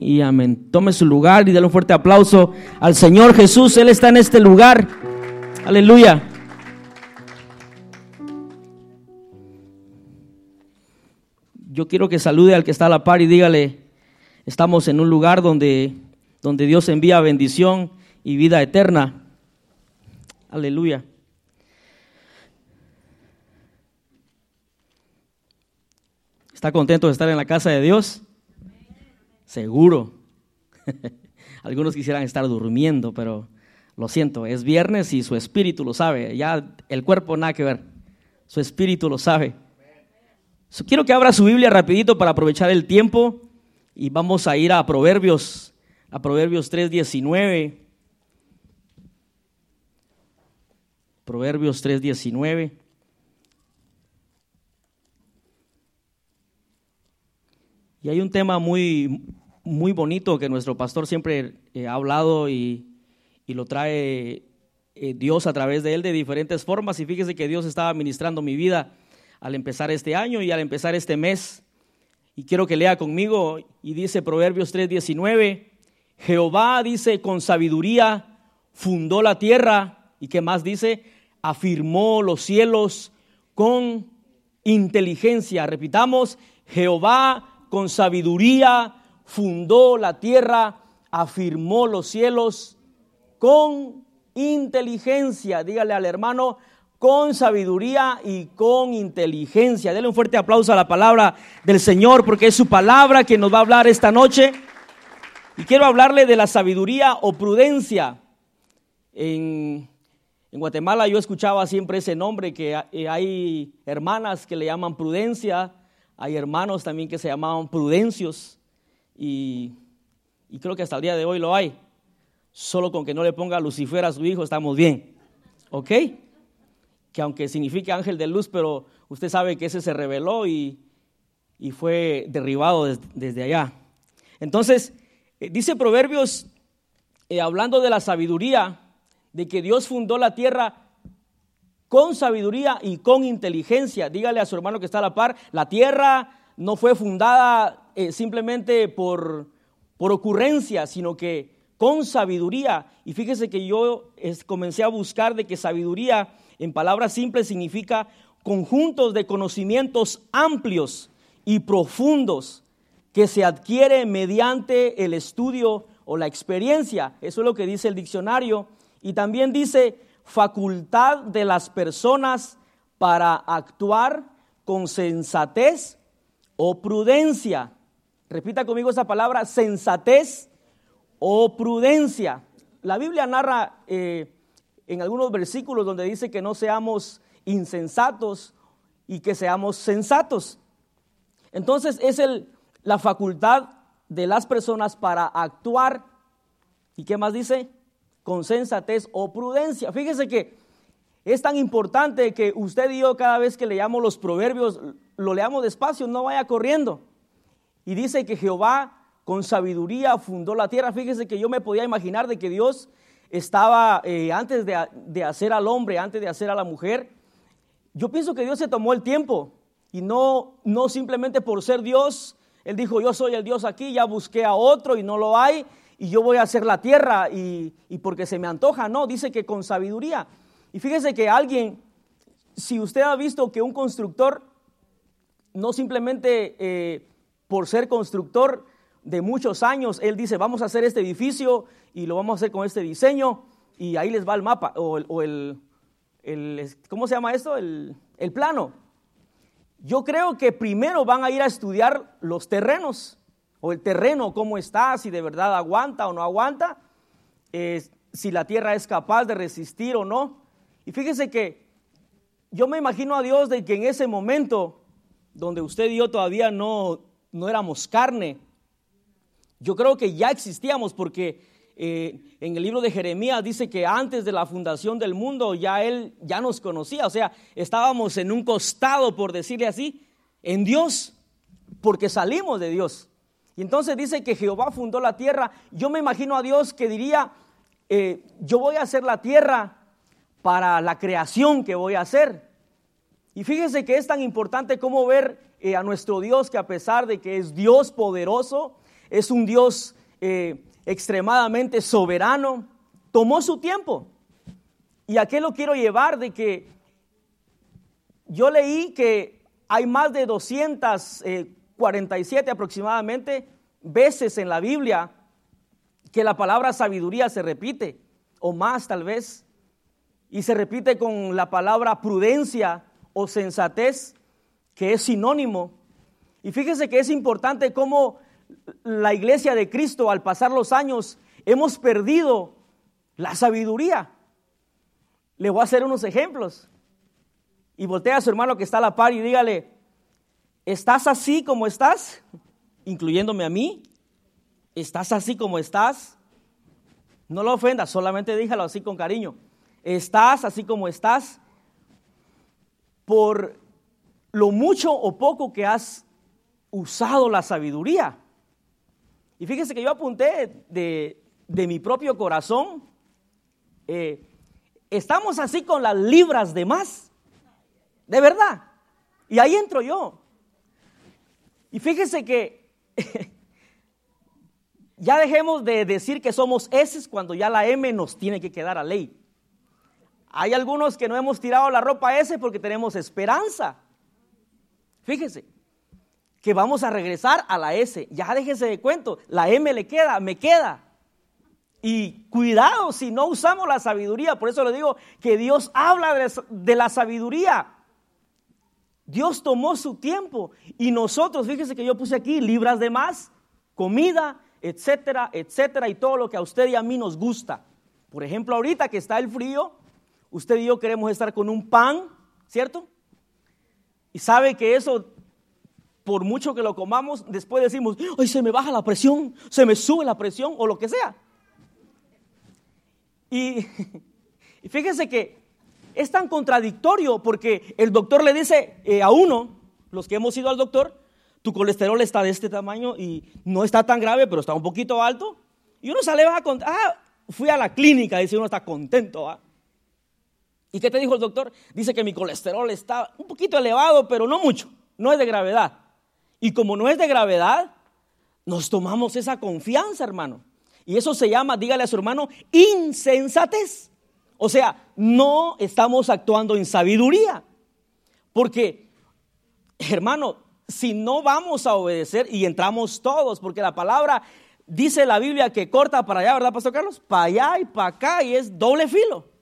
Y amén. Tome su lugar y déle un fuerte aplauso al Señor Jesús. Él está en este lugar. Aleluya. Yo quiero que salude al que está a la par y dígale, estamos en un lugar donde, donde Dios envía bendición y vida eterna. Aleluya. ¿Está contento de estar en la casa de Dios? Seguro. Algunos quisieran estar durmiendo, pero lo siento, es viernes y su espíritu lo sabe. Ya el cuerpo nada que ver. Su espíritu lo sabe. quiero que abra su Biblia rapidito para aprovechar el tiempo y vamos a ir a Proverbios, a Proverbios 3.19. Proverbios 3.19. Y hay un tema muy, muy bonito que nuestro pastor siempre eh, ha hablado y, lo trae eh, Dios a través de él de diferentes formas. Y fíjese que Dios estaba ministrando mi vida al empezar este año y al empezar este mes. Y quiero que lea conmigo y dice Proverbios 3:19, Jehová dice, con sabiduría fundó la tierra. ¿Y qué más dice? Afirmó los cielos con inteligencia. Repitamos, Jehová con sabiduría fundó la tierra, afirmó los cielos con inteligencia. Dígale al hermano, con sabiduría y con inteligencia. Dele un fuerte aplauso a la palabra del Señor porque es su palabra que nos va a hablar esta noche. Y quiero hablarle de la sabiduría o prudencia. En, en Guatemala yo escuchaba siempre ese nombre que hay hermanas que le llaman prudencia hay hermanos también que se llamaban prudencios y, creo que hasta el día de hoy lo hay. Solo con que no le ponga Lucifer a su hijo estamos bien. ¿Ok? Que aunque signifique ángel de luz, pero usted sabe que ese se reveló y, fue derribado desde allá. Entonces, eh, dice Proverbios, eh, hablando de la sabiduría, de que Dios fundó la tierra con sabiduría y con inteligencia. Dígale a su hermano que está a la par, la tierra no fue fundada eh, simplemente por, por ocurrencia, sino que con sabiduría. Y fíjese que yo comencé a buscar de que sabiduría, en palabras simples, significa conjuntos de conocimientos amplios y profundos que se adquiere mediante el estudio o la experiencia. Eso es lo que dice el diccionario. Y también dice facultad de las personas para actuar con sensatez o prudencia. Repita conmigo esa palabra, sensatez o prudencia. La Biblia narra eh, en algunos versículos donde dice que no seamos insensatos y que seamos sensatos. Entonces es el, la facultad de las personas para actuar. ¿Y qué más dice? con sensatez o prudencia. Fíjese que es tan importante que usted y yo cada vez que leamos los proverbios, lo leamos despacio, no vaya corriendo. Y dice que Jehová con sabiduría fundó la tierra. Fíjese que yo me podía imaginar de que Dios estaba eh, antes de, de, hacer al hombre, antes de hacer a la mujer. Yo pienso que Dios se tomó el tiempo y no, no simplemente por ser Dios, Él dijo, yo soy el Dios aquí, ya busqué a otro y no lo hay, y yo voy a hacer la tierra y, porque se me antoja, no, dice que con sabiduría. Y fíjese que alguien, si usted ha visto que un constructor, no simplemente eh, por ser constructor de muchos años, él dice, vamos a hacer este edificio y lo vamos a hacer con este diseño y ahí les va el mapa o, el, ¿cómo se llama esto? El, plano. Yo creo que primero van a ir a estudiar los terrenos o el terreno, cómo está, si de verdad aguanta o no aguanta, si la tierra es capaz de resistir o no. Y fíjese que yo me imagino a Dios de que en ese momento, donde usted y yo todavía no, no éramos carne, yo creo que ya existíamos porque eh, en el libro de Jeremías dice que antes de la fundación del mundo ya Él ya nos conocía, o sea, estábamos en un costado, por decirle así, en Dios, porque salimos de Dios. Y entonces dice que Jehová fundó la tierra. Yo me imagino a Dios que diría, eh, yo voy a hacer la tierra para la creación que voy a hacer. Y fíjese que es tan importante como ver eh, a nuestro Dios que a pesar de que es Dios poderoso, es un Dios eh, extremadamente soberano, tomó su tiempo. ¿Y a qué lo quiero llevar? De que yo leí que hay más de 247 aproximadamente veces en la Biblia que la palabra sabiduría se repite, o más tal vez, y se repite con la palabra prudencia o sensatez, que es sinónimo. Y fíjese que es importante cómo la iglesia de Cristo al pasar los años hemos perdido la sabiduría. Le voy a hacer unos ejemplos. Y voltea a su hermano que está a la par y dígale, ¿estás así como estás? Incluyéndome a mí. ¿Estás así como estás? No lo ofendas, solamente dígalo así con cariño. ¿Estás así como estás? Por lo mucho o poco que has usado la sabiduría. Y fíjese que yo apunté de, mi propio corazón, eh, estamos así con las libras de más, de verdad. Y ahí entro yo. Y fíjese que ya dejemos de decir que somos S cuando ya la M nos tiene que quedar a ley. Hay algunos que no hemos tirado la ropa S porque tenemos esperanza. Fíjese que vamos a regresar a la S. Ya déjese de cuento, la M le queda, me queda. Y cuidado si no usamos la sabiduría. Por eso le digo que Dios habla de la sabiduría. Dios tomó su tiempo y nosotros, fíjese que yo puse aquí libras de más, comida, etcétera, etcétera, y todo lo que a usted y a mí nos gusta. Por ejemplo, ahorita que está el frío, usted y yo queremos estar con un pan, ¿cierto? Y sabe que eso por mucho que lo comamos, después decimos, ay, se me baja la presión, se me sube la presión o lo que sea. Y, fíjense que es tan contradictorio porque el doctor le dice eh, a uno, los que hemos ido al doctor, tu colesterol está de este tamaño y no está tan grave, pero está un poquito alto. Y uno sale a contar, ah, fui a la clínica, dice uno está contento. ¿Y qué te dijo el doctor? Dice que mi colesterol está un poquito elevado, pero no mucho, no es de gravedad. Y como no es de gravedad, nos tomamos esa confianza, hermano. Y eso se llama, dígale a su hermano, insensatez. O sea, no estamos actuando en sabiduría. Porque, hermano, si no vamos a obedecer y entramos todos, porque la palabra dice la Biblia que corta para allá, ¿verdad, Pastor Carlos? Para allá y para acá y es doble filo.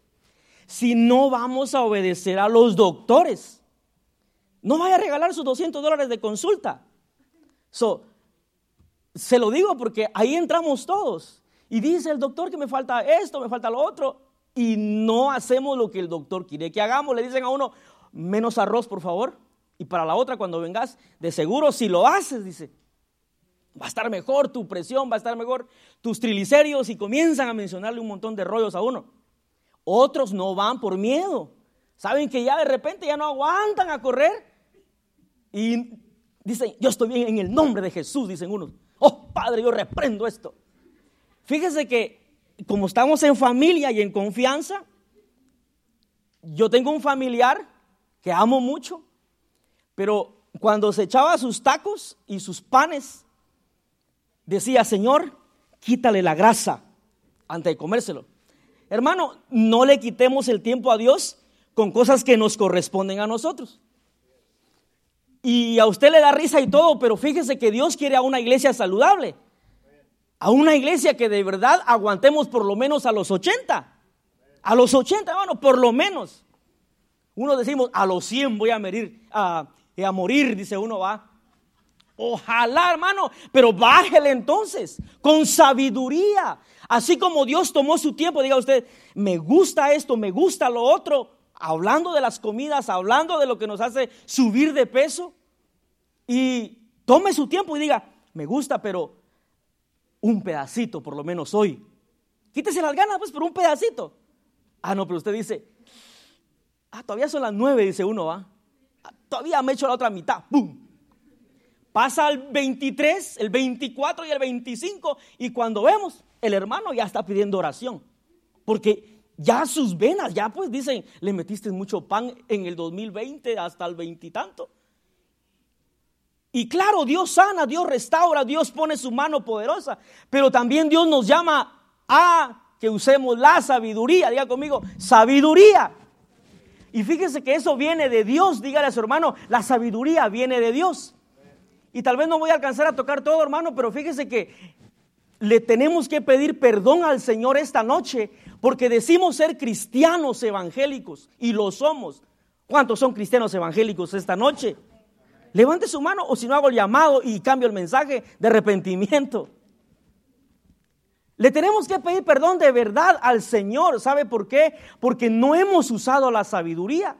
Si no vamos a obedecer a los doctores, no vaya a regalar sus 200 dólares de consulta. So, se lo digo porque ahí entramos todos. Y dice el doctor que me falta esto, me falta lo otro. Y no hacemos lo que el doctor quiere que hagamos. Le dicen a uno, menos arroz, por favor. Y para la otra, cuando vengas, de seguro, si lo haces, dice, va a estar mejor tu presión, va a estar mejor tus triglicéridos. Y comienzan a mencionarle un montón de rollos a uno. Otros no van por miedo. Saben que ya de repente ya no aguantan a correr. Y Dicen, yo estoy bien en el nombre de Jesús, dicen unos. Oh, Padre, yo reprendo esto. Fíjese que como estamos en familia y en confianza, yo tengo un familiar que amo mucho, pero cuando se echaba sus tacos y sus panes, decía, Señor, quítale la grasa antes de comérselo. Hermano, no le quitemos el tiempo a Dios con cosas que nos corresponden a nosotros. Y a usted le da risa y todo, pero fíjese que Dios quiere a una iglesia saludable. A una iglesia que de verdad aguantemos por lo menos a los 80. A los 80, hermano, por lo menos. Uno decimos, a los 100 voy a a morir, dice uno, va. Ojalá, hermano, pero bájele entonces, con sabiduría. Así como Dios tomó su tiempo, diga usted, me gusta esto, me gusta lo otro, hablando de las comidas, hablando de lo que nos hace subir de peso. Y tome su tiempo y diga, me gusta, pero un pedacito por lo menos hoy. Quítese las ganas, pues, por un pedacito. Ah, no, pero usted dice, ah, todavía son las nueve, dice uno, va. Todavía me echo la otra mitad. ¡Bum! Pasa el 23, el 24 y el 25 y cuando vemos, el hermano ya está pidiendo oración. Porque ya sus venas, ya pues dicen, le metiste mucho pan en el 2020 hasta el veintitanto. Y claro, Dios sana, Dios restaura, Dios pone su mano poderosa, pero también Dios nos llama a que usemos la sabiduría, diga conmigo, sabiduría. Y fíjese que eso viene de Dios, dígale a su hermano, la sabiduría viene de Dios. Y tal vez no voy a alcanzar a tocar todo, hermano, pero fíjese que le tenemos que pedir perdón al Señor esta noche porque decimos ser cristianos evangélicos y lo somos. ¿Cuántos son cristianos evangélicos esta noche? Levante su mano o si no hago el llamado y cambio el mensaje de arrepentimiento. Le tenemos que pedir perdón de verdad al Señor. ¿Sabe por qué? Porque no hemos usado la sabiduría.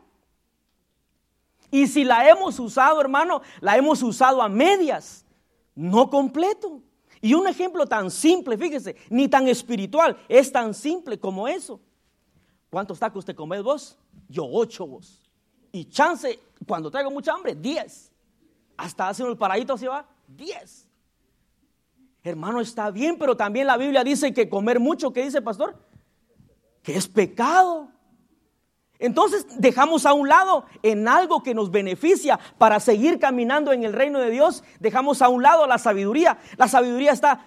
Y si la hemos usado, hermano, la hemos usado a medias, no completo. Y un ejemplo tan simple, fíjese, ni tan espiritual, es tan simple como eso. ¿Cuántos tacos te comes vos? Yo ocho vos. Y chance, cuando traigo mucha hambre, diez. Hasta hace el paradito así va, diez. Hermano, está bien, pero también la Biblia dice que comer mucho, ¿qué dice pastor? Que es pecado. Entonces dejamos a un lado en algo que nos beneficia para seguir caminando en el reino de Dios, dejamos a un lado la sabiduría. La sabiduría está,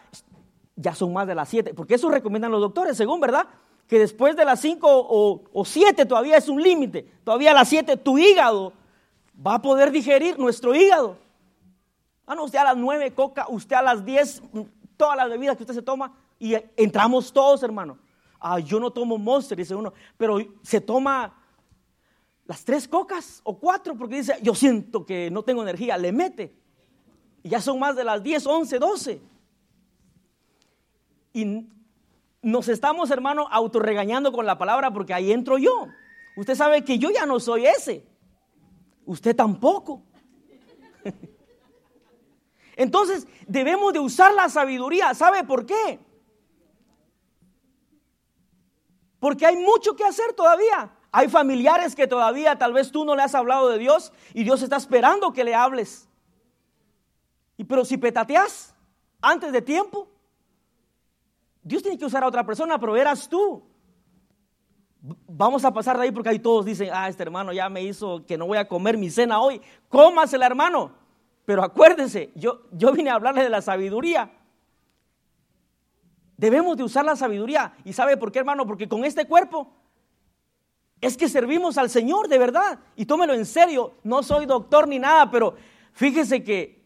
ya son más de las siete, porque eso recomiendan los doctores, según, ¿verdad? Que después de las cinco o, siete todavía es un límite, todavía a las siete tu hígado va a poder digerir nuestro hígado. Ah, no, usted a las nueve coca, usted a las diez, todas las bebidas que usted se toma y entramos todos, hermano. Ah, yo no tomo Monster, dice uno, pero se toma las tres cocas o cuatro porque dice, yo siento que no tengo energía, le mete. Y ya son más de las diez, once, doce. Y nos estamos, hermano, autorregañando con la palabra porque ahí entro yo. Usted sabe que yo ya no soy ese. Usted tampoco. Entonces debemos de usar la sabiduría. ¿Sabe por qué? Porque hay mucho que hacer todavía. Hay familiares que todavía tal vez tú no le has hablado de Dios y Dios está esperando que le hables. Y pero si petateas antes de tiempo, Dios tiene que usar a otra persona, pero eras tú. Vamos a pasar de ahí porque ahí todos dicen, ah, este hermano ya me hizo que no voy a comer mi cena hoy. Cómasela, hermano. Pero acuérdense, yo, yo vine a hablarle de la sabiduría. Debemos de usar la sabiduría. ¿Y sabe por qué, hermano? Porque con este cuerpo es que servimos al Señor de verdad. Y tómelo en serio. No soy doctor ni nada, pero fíjese que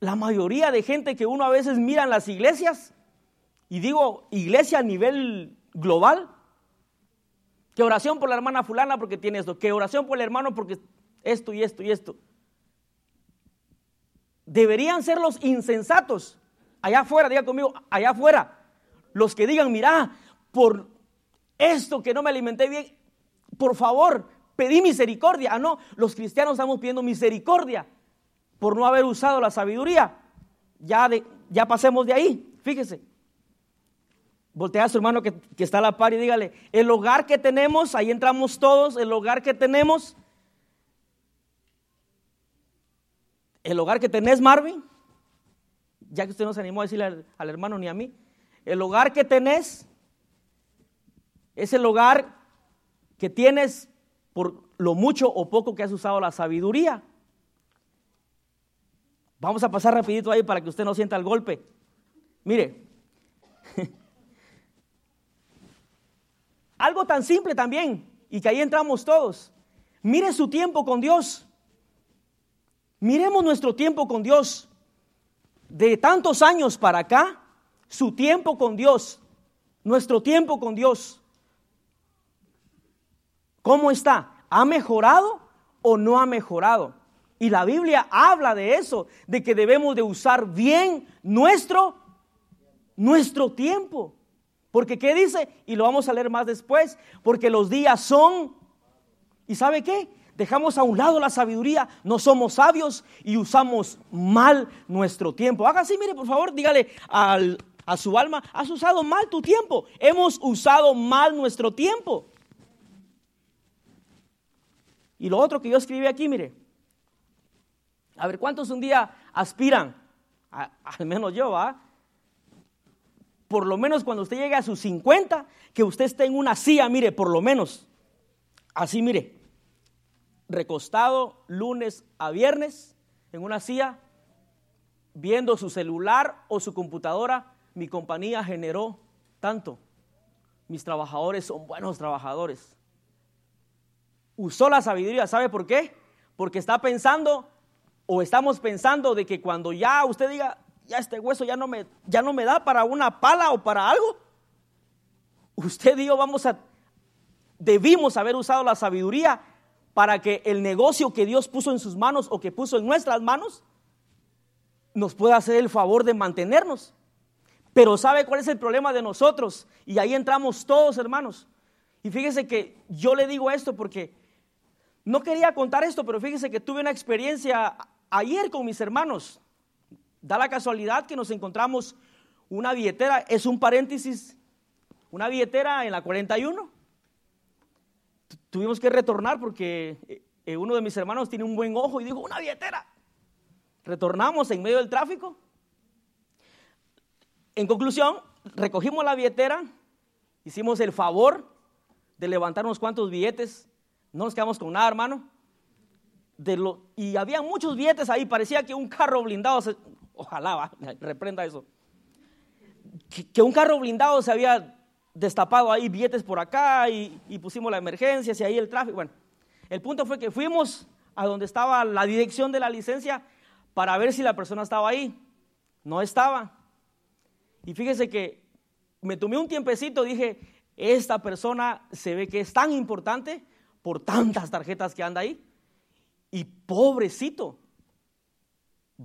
la mayoría de gente que uno a veces mira en las iglesias, y digo iglesia a nivel global, que oración por la hermana fulana porque tiene esto, que oración por el hermano porque esto y esto y esto deberían ser los insensatos. Allá afuera, diga conmigo, allá afuera. Los que digan, mira, por esto que no me alimenté bien, por favor, pedí misericordia. Ah, no, los cristianos estamos pidiendo misericordia por no haber usado la sabiduría. Ya, de, ya pasemos de ahí, fíjese. Voltea a su hermano que, que está a la par y dígale, el hogar que tenemos, ahí entramos todos, el hogar que tenemos el hogar que tenés, Marvin, ya que usted no se animó a decirle al, hermano ni a mí, el hogar que tenés es el hogar que tienes por lo mucho o poco que has usado la sabiduría. Vamos a pasar rapidito ahí para que usted no sienta el golpe. Mire, algo tan simple también, y que ahí entramos todos. Mire su tiempo con Dios. Miremos nuestro tiempo con Dios. De tantos años para acá, su tiempo con Dios, nuestro tiempo con Dios, ¿cómo está? ¿Ha mejorado o no ha mejorado? Y la Biblia habla de eso, de que debemos de usar bien nuestro nuestro tiempo. Porque ¿qué dice? Y lo vamos a leer más después, porque los días son ¿Y sabe qué? dejamos a un lado la sabiduría, no somos sabios y usamos mal nuestro tiempo. Haga así, mire, por favor, dígale a su alma, has usado mal tu tiempo, hemos usado mal nuestro tiempo. Y lo otro que yo escribí aquí, mire, a ver, ¿cuántos un día aspiran? al menos yo, ¿ah? Por lo menos cuando usted llegue a sus 50, que usted esté en una silla, mire, por lo menos, así, mire, recostado lunes a viernes, en una silla viendo su celular o su computadora, mi compañía generó tanto. Mis trabajadores son buenos trabajadores. Usó la sabiduría, ¿sabe por qué? Porque está pensando o estamos pensando de que cuando ya usted diga, ya este hueso ya no me, ya no me da para una pala o para algo, usted y yo vamos a, debimos haber usado la sabiduría para que el negocio que Dios puso en sus manos o que puso en nuestras manos nos pueda hacer el favor de mantenernos. Pero ¿sabe cuál es el problema de nosotros? Y ahí entramos todos, hermanos. Y fíjese que yo le digo esto porque no quería contar esto, pero fíjese que tuve una experiencia ayer con mis hermanos. Da la casualidad que nos encontramos una billetera, es un paréntesis, una billetera en la 41. Tuvimos que retornar porque eh, uno de mis hermanos tiene un buen ojo y dijo, una billetera. Retornamos en medio del tráfico. En conclusión, recogimos la billetera, hicimos el favor de levantar unos cuantos billetes, no nos quedamos con nada, hermano. De lo, y había muchos billetes ahí, parecía que un carro blindado, ojalá, va, reprenda eso, que, un carro blindado se había destapado ahí billetes por acá y, y pusimos la emergencia, y ahí el tráfico. Bueno, el punto fue que fuimos a donde estaba la dirección de la licencia para ver si la persona estaba ahí. No estaba. Y fíjese que me tomé un tiempecito, dije, esta persona se ve que es tan importante por tantas tarjetas que anda ahí. Y pobrecito,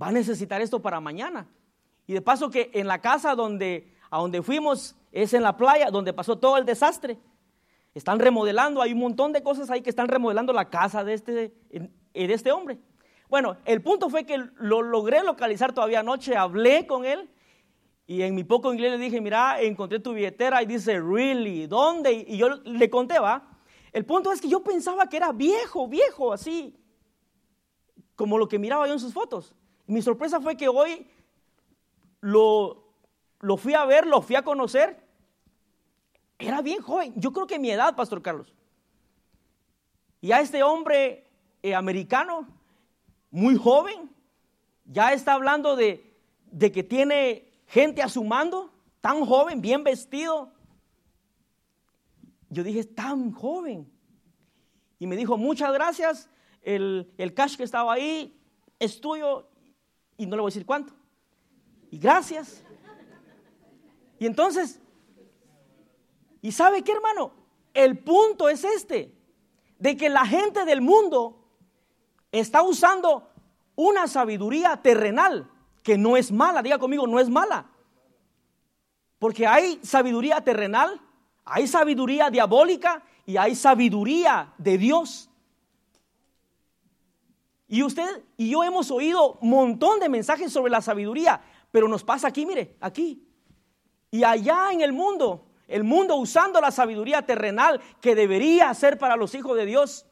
va a necesitar esto para mañana. Y de paso que en la casa donde, a donde fuimos es en la playa, donde pasó todo el desastre. Están remodelando, hay un montón de cosas ahí que están remodelando la casa de este, de este hombre. Bueno, el punto fue que lo logré localizar todavía anoche, hablé con él y en mi poco inglés le dije, mira, encontré tu billetera y dice, really, ¿dónde? Y yo le conté, va. El punto es que yo pensaba que era viejo, viejo, así, como lo que miraba yo en sus fotos. mi sorpresa fue que hoy lo, lo fui a ver, lo fui a conocer. Era bien joven, yo creo que mi edad, Pastor Carlos. Y a este hombre eh, americano muy joven, ya está hablando de, de que tiene gente a su mando, tan joven, bien vestido. Yo dije, tan joven. Y me dijo, muchas gracias, el, el cash que estaba ahí es tuyo y no le voy a decir cuánto. Y gracias. Y entonces, ¿y sabe qué hermano? El punto es este, de que la gente del mundo está usando una sabiduría terrenal que no es mala. Diga conmigo, no es mala. Porque hay sabiduría terrenal, hay sabiduría diabólica y hay sabiduría de Dios. Y usted y yo hemos oído un montón de mensajes sobre la sabiduría, pero nos pasa aquí, mire, aquí. Y allá en el mundo, el mundo usando la sabiduría terrenal que debería ser para los hijos de Dios,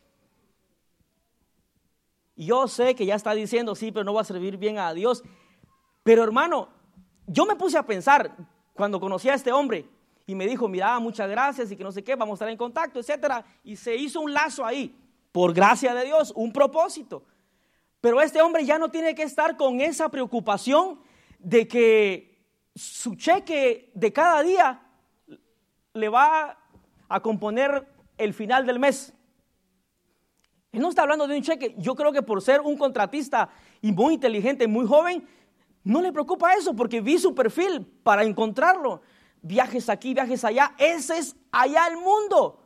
yo sé que ya está diciendo, sí, pero no va a servir bien a Dios. Pero hermano, yo me puse a pensar cuando conocí a este hombre y me dijo, mira, muchas gracias y que no sé qué, vamos a estar en contacto, etcétera. Y se hizo un lazo ahí, por gracia de Dios, un propósito. Pero este hombre ya no tiene que estar con esa preocupación de que su cheque de cada día le va a componer el final del mes. Él no está hablando de un cheque. Yo creo que por ser un contratista y muy inteligente, muy joven, no le preocupa eso porque vi su perfil para encontrarlo. Viajes aquí, viajes allá. Ese es allá el mundo.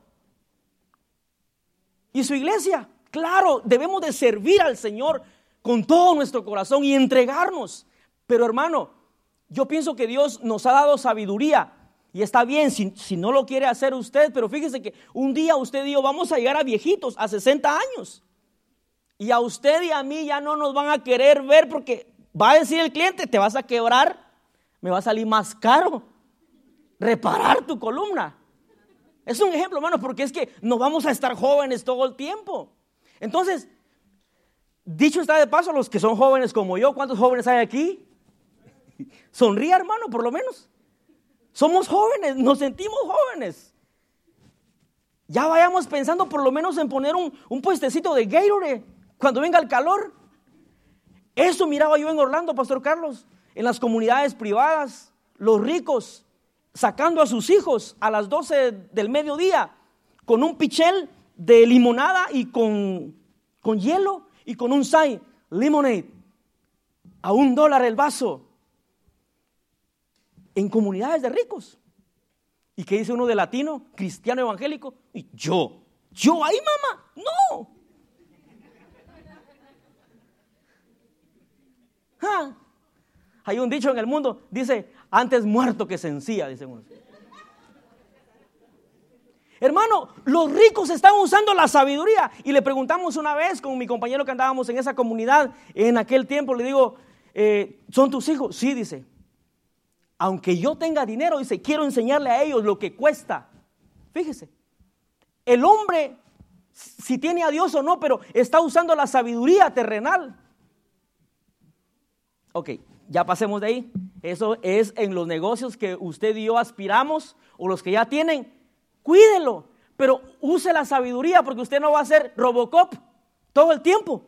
Y su iglesia, claro, debemos de servir al Señor con todo nuestro corazón y entregarnos. Pero hermano, yo pienso que Dios nos ha dado sabiduría y está bien si, no lo quiere hacer usted, pero fíjese que un día usted yo vamos a llegar a viejitos, a 60 años. Y a usted y a mí ya no nos van a querer ver porque va a decir el cliente, te vas a quebrar, me va a salir más caro reparar tu columna. Es un ejemplo, hermano, porque es que no vamos a estar jóvenes todo el tiempo. Entonces, dicho está de paso, los que son jóvenes como yo, ¿cuántos jóvenes hay aquí? Sonríe, hermano, por lo menos. Somos jóvenes, nos sentimos jóvenes. Ya vayamos pensando por lo menos en poner un, puestecito de Gatorade cuando venga el calor. Eso miraba yo en Orlando, Pastor Carlos, en las comunidades privadas, los ricos sacando a sus hijos a las 12 del mediodía con un pichel de limonada y con, con hielo y con un sai, lemonade, a un dólar el vaso, en comunidades de ricos. ¿Y qué dice uno de latino, cristiano evangélico? Y yo, yo ahí, mamá, no. Ah, hay un dicho en el mundo, dice, antes muerto que sencilla, dice uno. Hermano, los ricos están usando la sabiduría. Y le preguntamos una vez con mi compañero que andábamos en esa comunidad en aquel tiempo, le digo, eh, ¿son tus hijos? Sí, dice. Aunque yo tenga dinero, dice, quiero enseñarle a ellos lo que cuesta. Fíjese, el hombre, si tiene a Dios o no, pero está usando la sabiduría terrenal. Ok, ya pasemos de ahí. Eso es en los negocios que usted y yo aspiramos o los que ya tienen. Cuídelo, pero use la sabiduría porque usted no va a ser Robocop todo el tiempo.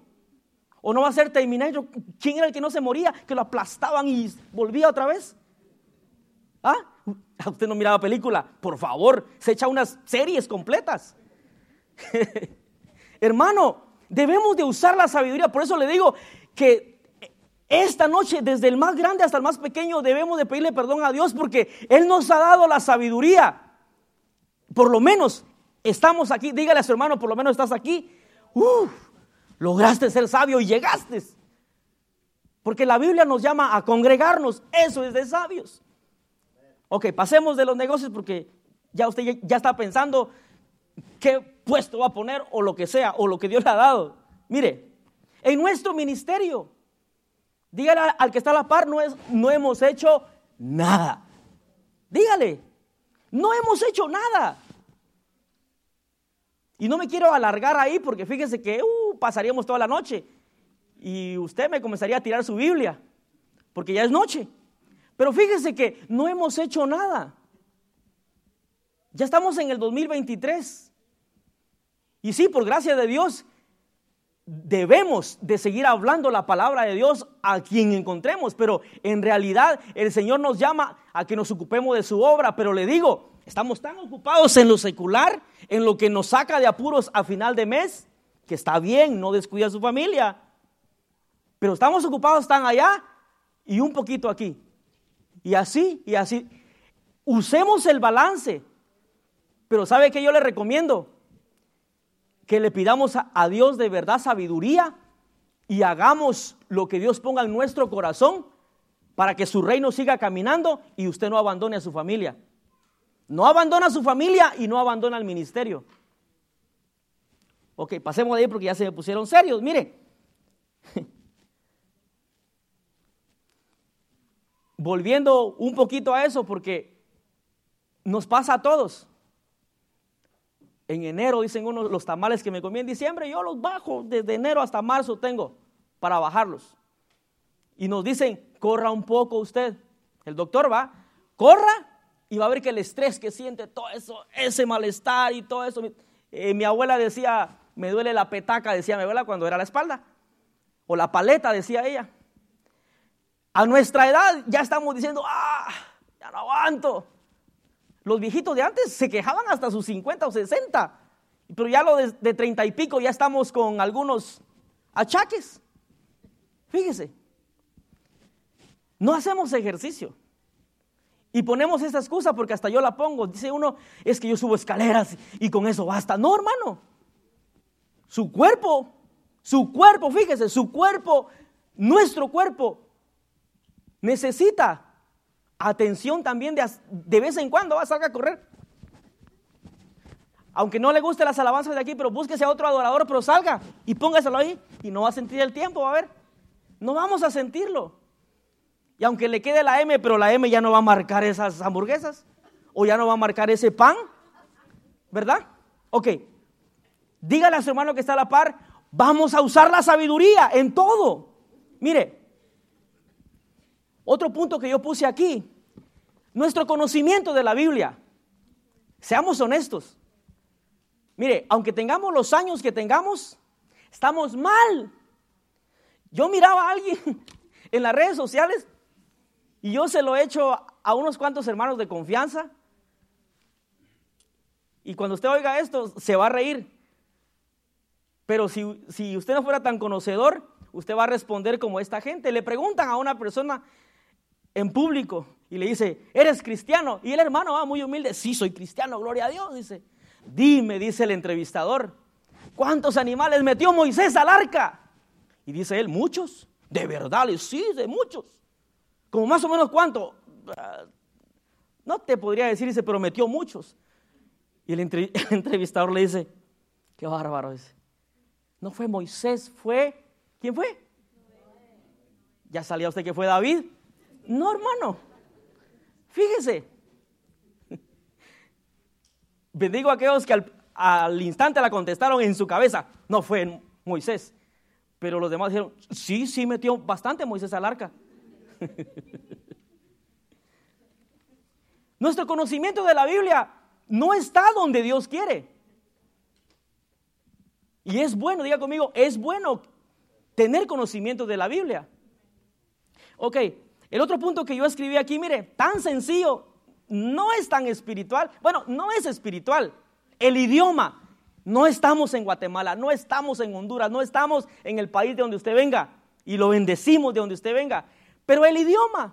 O no va a ser Terminator. ¿Quién era el que no se moría? Que lo aplastaban y volvía otra vez. ¿Ah? Usted no miraba película. Por favor, se echa unas series completas. Hermano, debemos de usar la sabiduría. Por eso le digo que esta noche, desde el más grande hasta el más pequeño, debemos de pedirle perdón a Dios porque Él nos ha dado la sabiduría. Por lo menos estamos aquí. Dígale a su hermano, por lo menos estás aquí. Uf, lograste ser sabio y llegaste. Porque la Biblia nos llama a congregarnos. Eso es de sabios. Ok, pasemos de los negocios porque ya usted ya está pensando qué puesto va a poner o lo que sea, o lo que Dios le ha dado. Mire, en nuestro ministerio Dígale al que está a la par, no, es, no hemos hecho nada. Dígale, no hemos hecho nada. Y no me quiero alargar ahí porque fíjese que uh, pasaríamos toda la noche y usted me comenzaría a tirar su Biblia porque ya es noche. Pero fíjese que no hemos hecho nada. Ya estamos en el 2023. Y sí, por gracia de Dios, debemos de seguir hablando la palabra de Dios a quien encontremos, pero en realidad el Señor nos llama a que nos ocupemos de su obra, pero le digo, estamos tan ocupados en lo secular, en lo que nos saca de apuros a final de mes, que está bien, no descuida a su familia, pero estamos ocupados tan allá y un poquito aquí. Y así, y así. Usemos el balance, pero ¿sabe qué yo le recomiendo? Que le pidamos a, Dios de verdad sabiduría y hagamos lo que Dios ponga en nuestro corazón para que su reino siga caminando y usted no abandone a su familia. No abandona a su familia y no abandona el ministerio. Ok, pasemos de ahí porque ya se me pusieron serios. Mire, volviendo un poquito a eso porque nos pasa a todos. En enero, dicen unos, los tamales que me comí en diciembre, yo los bajo, desde enero hasta marzo tengo para bajarlos. Y nos dicen, corra un poco usted. El doctor va, corra y va a ver que el estrés que siente, todo eso, ese malestar y todo eso. Eh, mi abuela decía, me duele la petaca, decía mi abuela cuando era la espalda. O la paleta, decía ella. A nuestra edad ya estamos diciendo, ah, ya no aguanto. Los viejitos de antes se quejaban hasta sus 50 o 60, pero ya lo de, 30 y pico ya estamos con algunos achaques. Fíjese, no hacemos ejercicio. Y ponemos esa excusa porque hasta yo la pongo. Dice uno, es que yo subo escaleras y con eso basta. No, hermano. Su cuerpo, su cuerpo, fíjese, su cuerpo, nuestro cuerpo necesita atención también de, de vez en cuando, va, salga a correr. Aunque no le guste las alabanzas de aquí, pero búsquese a otro adorador, pero salga y póngaselo ahí y no va a sentir el tiempo, va a ver. No vamos a sentirlo. Y aunque le quede la M, pero la M ya no va a marcar esas hamburguesas o ya no va a marcar ese pan, ¿verdad? Ok. Dígale a su hermano que está a la par, vamos a usar la sabiduría en todo. Mire, otro punto que yo puse aquí, nuestro conocimiento de la Biblia. Seamos honestos. Mire, aunque tengamos los años que tengamos, estamos mal. Yo miraba a alguien en las redes sociales y yo se lo he hecho a unos cuantos hermanos de confianza. Y cuando usted oiga esto, se va a reír. Pero si, si usted no fuera tan conocedor, usted va a responder como esta gente. Le preguntan a una persona en público y le dice, ¿eres cristiano? Y el hermano va muy humilde, sí, soy cristiano, gloria a Dios, dice. Dime, dice el entrevistador, ¿cuántos animales metió Moisés al arca? Y dice él, muchos. De verdad, sí, de muchos. Como más o menos cuánto. Ah, no te podría decir, dice, pero metió muchos. Y el, entrevistador le dice, qué bárbaro, dice. No fue Moisés, fue, ¿quién fue? ¿Ya salía usted que fue David? No, hermano. Fíjese. Bendigo a aquellos que al, al instante la contestaron en su cabeza. No fue Moisés. Pero los demás dijeron, sí, sí metió bastante Moisés al arca. Nuestro conocimiento de la Biblia no está donde Dios quiere. Y es bueno, diga conmigo, es bueno tener conocimiento de la Biblia. Ok, el otro punto que yo escribí aquí, mire, tan sencillo, no es tan espiritual. Bueno, no es espiritual. El idioma. No estamos en Guatemala, no estamos en Honduras, no estamos en el país de donde usted venga y lo bendecimos de donde usted venga. Pero el idioma,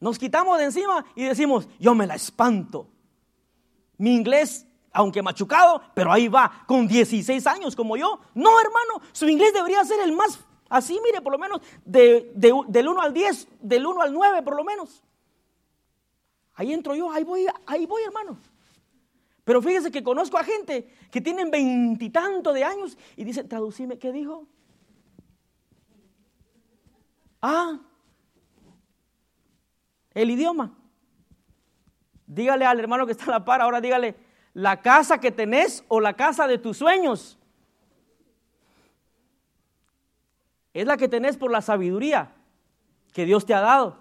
nos quitamos de encima y decimos, yo me la espanto. Mi inglés, aunque machucado, pero ahí va, con 16 años como yo. No, hermano, su inglés debería ser el más, así mire, por lo menos, del 1 al 10, del 1 al 9 por lo menos. Ahí entro yo, ahí voy, ahí voy, hermano. Pero fíjese que conozco a gente que tienen veintitantos de años y dice, traducime, ¿qué dijo? Ah, el idioma. Dígale al hermano que está a la par, ahora dígale, la casa que tenés o la casa de tus sueños. Es la que tenés por la sabiduría que Dios te ha dado.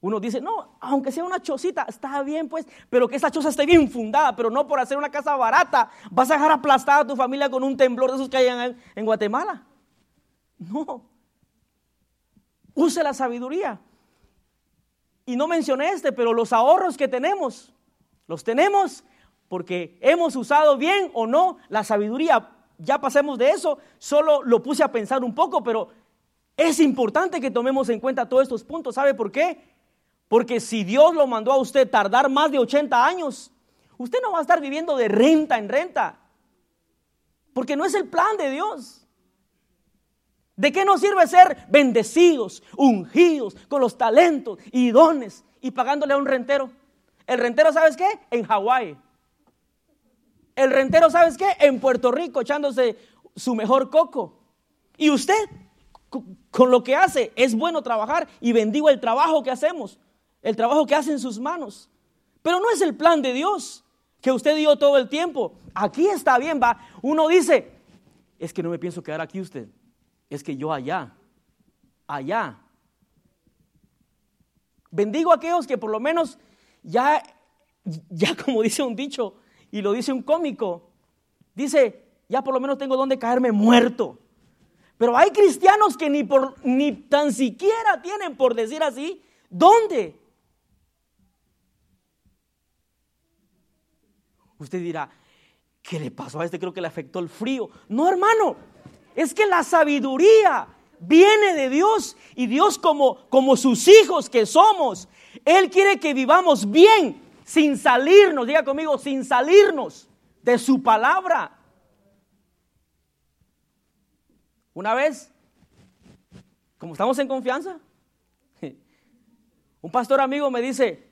Uno dice, no, aunque sea una chocita, está bien pues, pero que esa choza esté bien fundada, pero no por hacer una casa barata. Vas a dejar aplastada a tu familia con un temblor de esos que hay en, en Guatemala. No. Use la sabiduría. Y no mencioné este, pero los ahorros que tenemos, los tenemos porque hemos usado bien o no la sabiduría. Ya pasemos de eso, solo lo puse a pensar un poco, pero es importante que tomemos en cuenta todos estos puntos. ¿Sabe por qué? Porque si Dios lo mandó a usted tardar más de 80 años, usted no va a estar viviendo de renta en renta. Porque no es el plan de Dios. ¿De qué nos sirve ser bendecidos, ungidos, con los talentos y dones y pagándole a un rentero? El rentero, ¿sabes qué? En Hawái. El rentero, ¿sabes qué? En Puerto Rico, echándose su mejor coco. Y usted, con lo que hace, es bueno trabajar y bendigo el trabajo que hacemos el trabajo que hace en sus manos. Pero no es el plan de Dios que usted dio todo el tiempo. Aquí está bien, va. Uno dice, es que no me pienso quedar aquí usted. Es que yo allá, allá. Bendigo a aquellos que por lo menos ya, ya como dice un dicho y lo dice un cómico, dice, ya por lo menos tengo donde caerme muerto. Pero hay cristianos que ni, por, ni tan siquiera tienen, por decir así, ¿dónde? Usted dirá, ¿qué le pasó a este? Creo que le afectó el frío. No, hermano, es que la sabiduría viene de Dios y Dios como, como sus hijos que somos, Él quiere que vivamos bien, sin salirnos, diga conmigo, sin salirnos de su palabra. Una vez, como estamos en confianza, un pastor amigo me dice,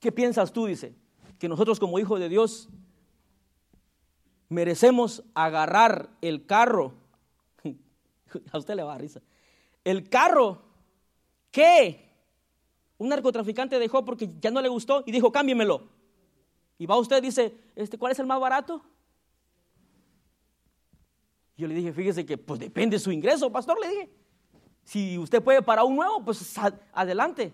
¿qué piensas tú? Dice, que nosotros como hijos de Dios merecemos agarrar el carro. A usted le va a risa. El carro que un narcotraficante dejó porque ya no le gustó y dijo, cámbiemelo. Y va usted y dice, este, ¿cuál es el más barato? Yo le dije, fíjese que pues depende de su ingreso, pastor, le dije. Si usted puede para un nuevo, pues adelante.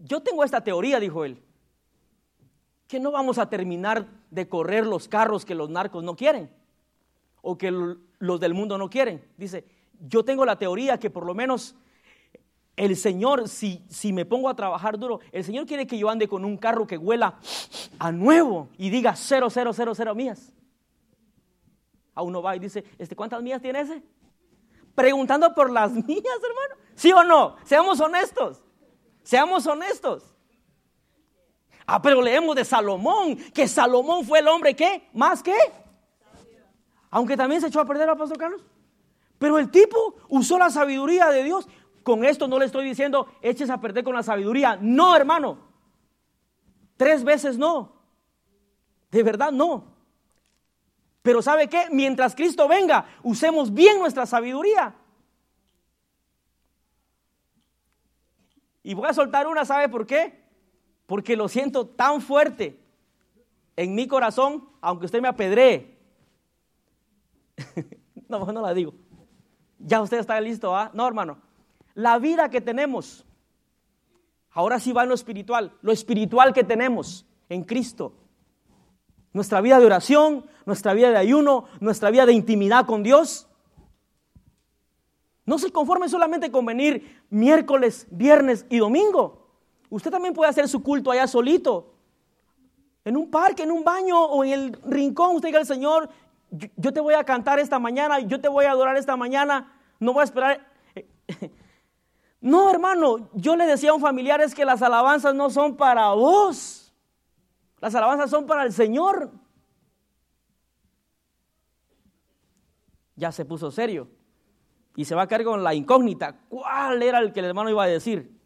Yo tengo esta teoría, dijo él que no vamos a terminar de correr los carros que los narcos no quieren. o que los del mundo no quieren. Dice, yo tengo la teoría que por lo menos el Señor, si, si me pongo a trabajar duro, el Señor quiere que yo ande con un carro que huela a nuevo y diga cero, cero, cero, cero mías. A uno va y dice, este, ¿cuántas mías tiene ese? Preguntando por las mías, hermano. ¿Sí o no? Seamos honestos. Seamos honestos. Ah, pero leemos de Salomón, que Salomón fue el hombre que, más que, aunque también se echó a perder al apóstol Carlos. Pero el tipo usó la sabiduría de Dios. Con esto no le estoy diciendo, eches a perder con la sabiduría. No, hermano. Tres veces no. De verdad no. Pero ¿sabe qué? Mientras Cristo venga, usemos bien nuestra sabiduría. Y voy a soltar una, ¿sabe por qué? Porque lo siento tan fuerte en mi corazón, aunque usted me apedree. no, no la digo. Ya usted está listo, ¿ah? No, hermano. La vida que tenemos, ahora sí va en lo espiritual, lo espiritual que tenemos en Cristo. Nuestra vida de oración, nuestra vida de ayuno, nuestra vida de intimidad con Dios. No se conforme solamente con venir miércoles, viernes y domingo. Usted también puede hacer su culto allá solito. En un parque, en un baño o en el rincón. Usted diga al Señor, yo, te voy a cantar esta mañana, yo te voy a adorar esta mañana. No voy a esperar. No, hermano, yo le decía a un familiar es que las alabanzas no son para vos. Las alabanzas son para el Señor. Ya se puso serio. Y se va a caer con la incógnita. ¿Cuál era el que el hermano iba a decir?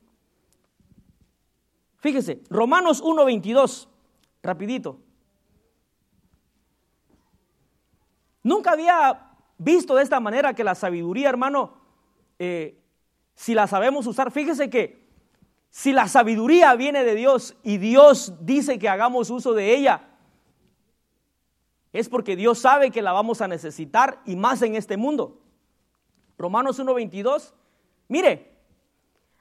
Fíjese, Romanos 1.22, rapidito. Nunca había visto de esta manera que la sabiduría, hermano, eh, si la sabemos usar, fíjese que si la sabiduría viene de Dios y Dios dice que hagamos uso de ella, es porque Dios sabe que la vamos a necesitar y más en este mundo. Romanos 1.22. Mire,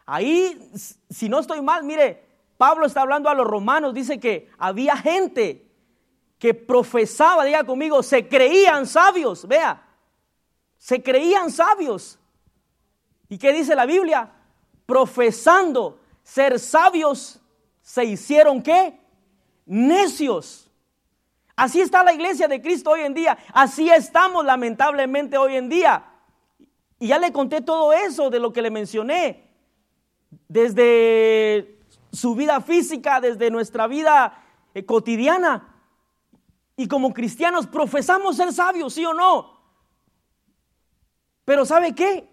ahí, si no estoy mal, mire, Pablo está hablando a los romanos, dice que había gente que profesaba, diga conmigo, se creían sabios, vea, se creían sabios. ¿Y qué dice la Biblia? Profesando ser sabios, se hicieron qué? Necios. Así está la iglesia de Cristo hoy en día. Así estamos lamentablemente hoy en día. Y ya le conté todo eso de lo que le mencioné. Desde su vida física, desde nuestra vida eh, cotidiana. Y como cristianos profesamos ser sabios, sí o no. Pero ¿sabe qué?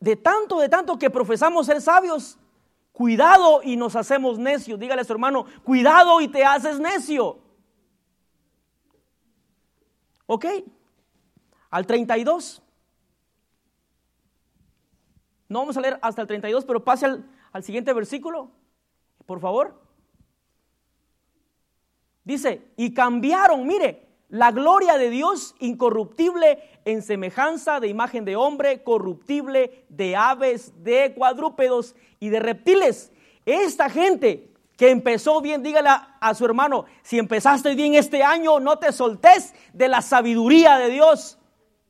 De tanto, de tanto que profesamos ser sabios, cuidado y nos hacemos necios. Dígale a su hermano, cuidado y te haces necio. ¿Ok? Al 32. No vamos a leer hasta el 32, pero pase al, siguiente versículo, por favor. Dice, y cambiaron, mire, la gloria de Dios incorruptible en semejanza de imagen de hombre, corruptible de aves, de cuadrúpedos y de reptiles. Esta gente que empezó bien, dígale a, su hermano, si empezaste bien este año, no te soltés de la sabiduría de Dios.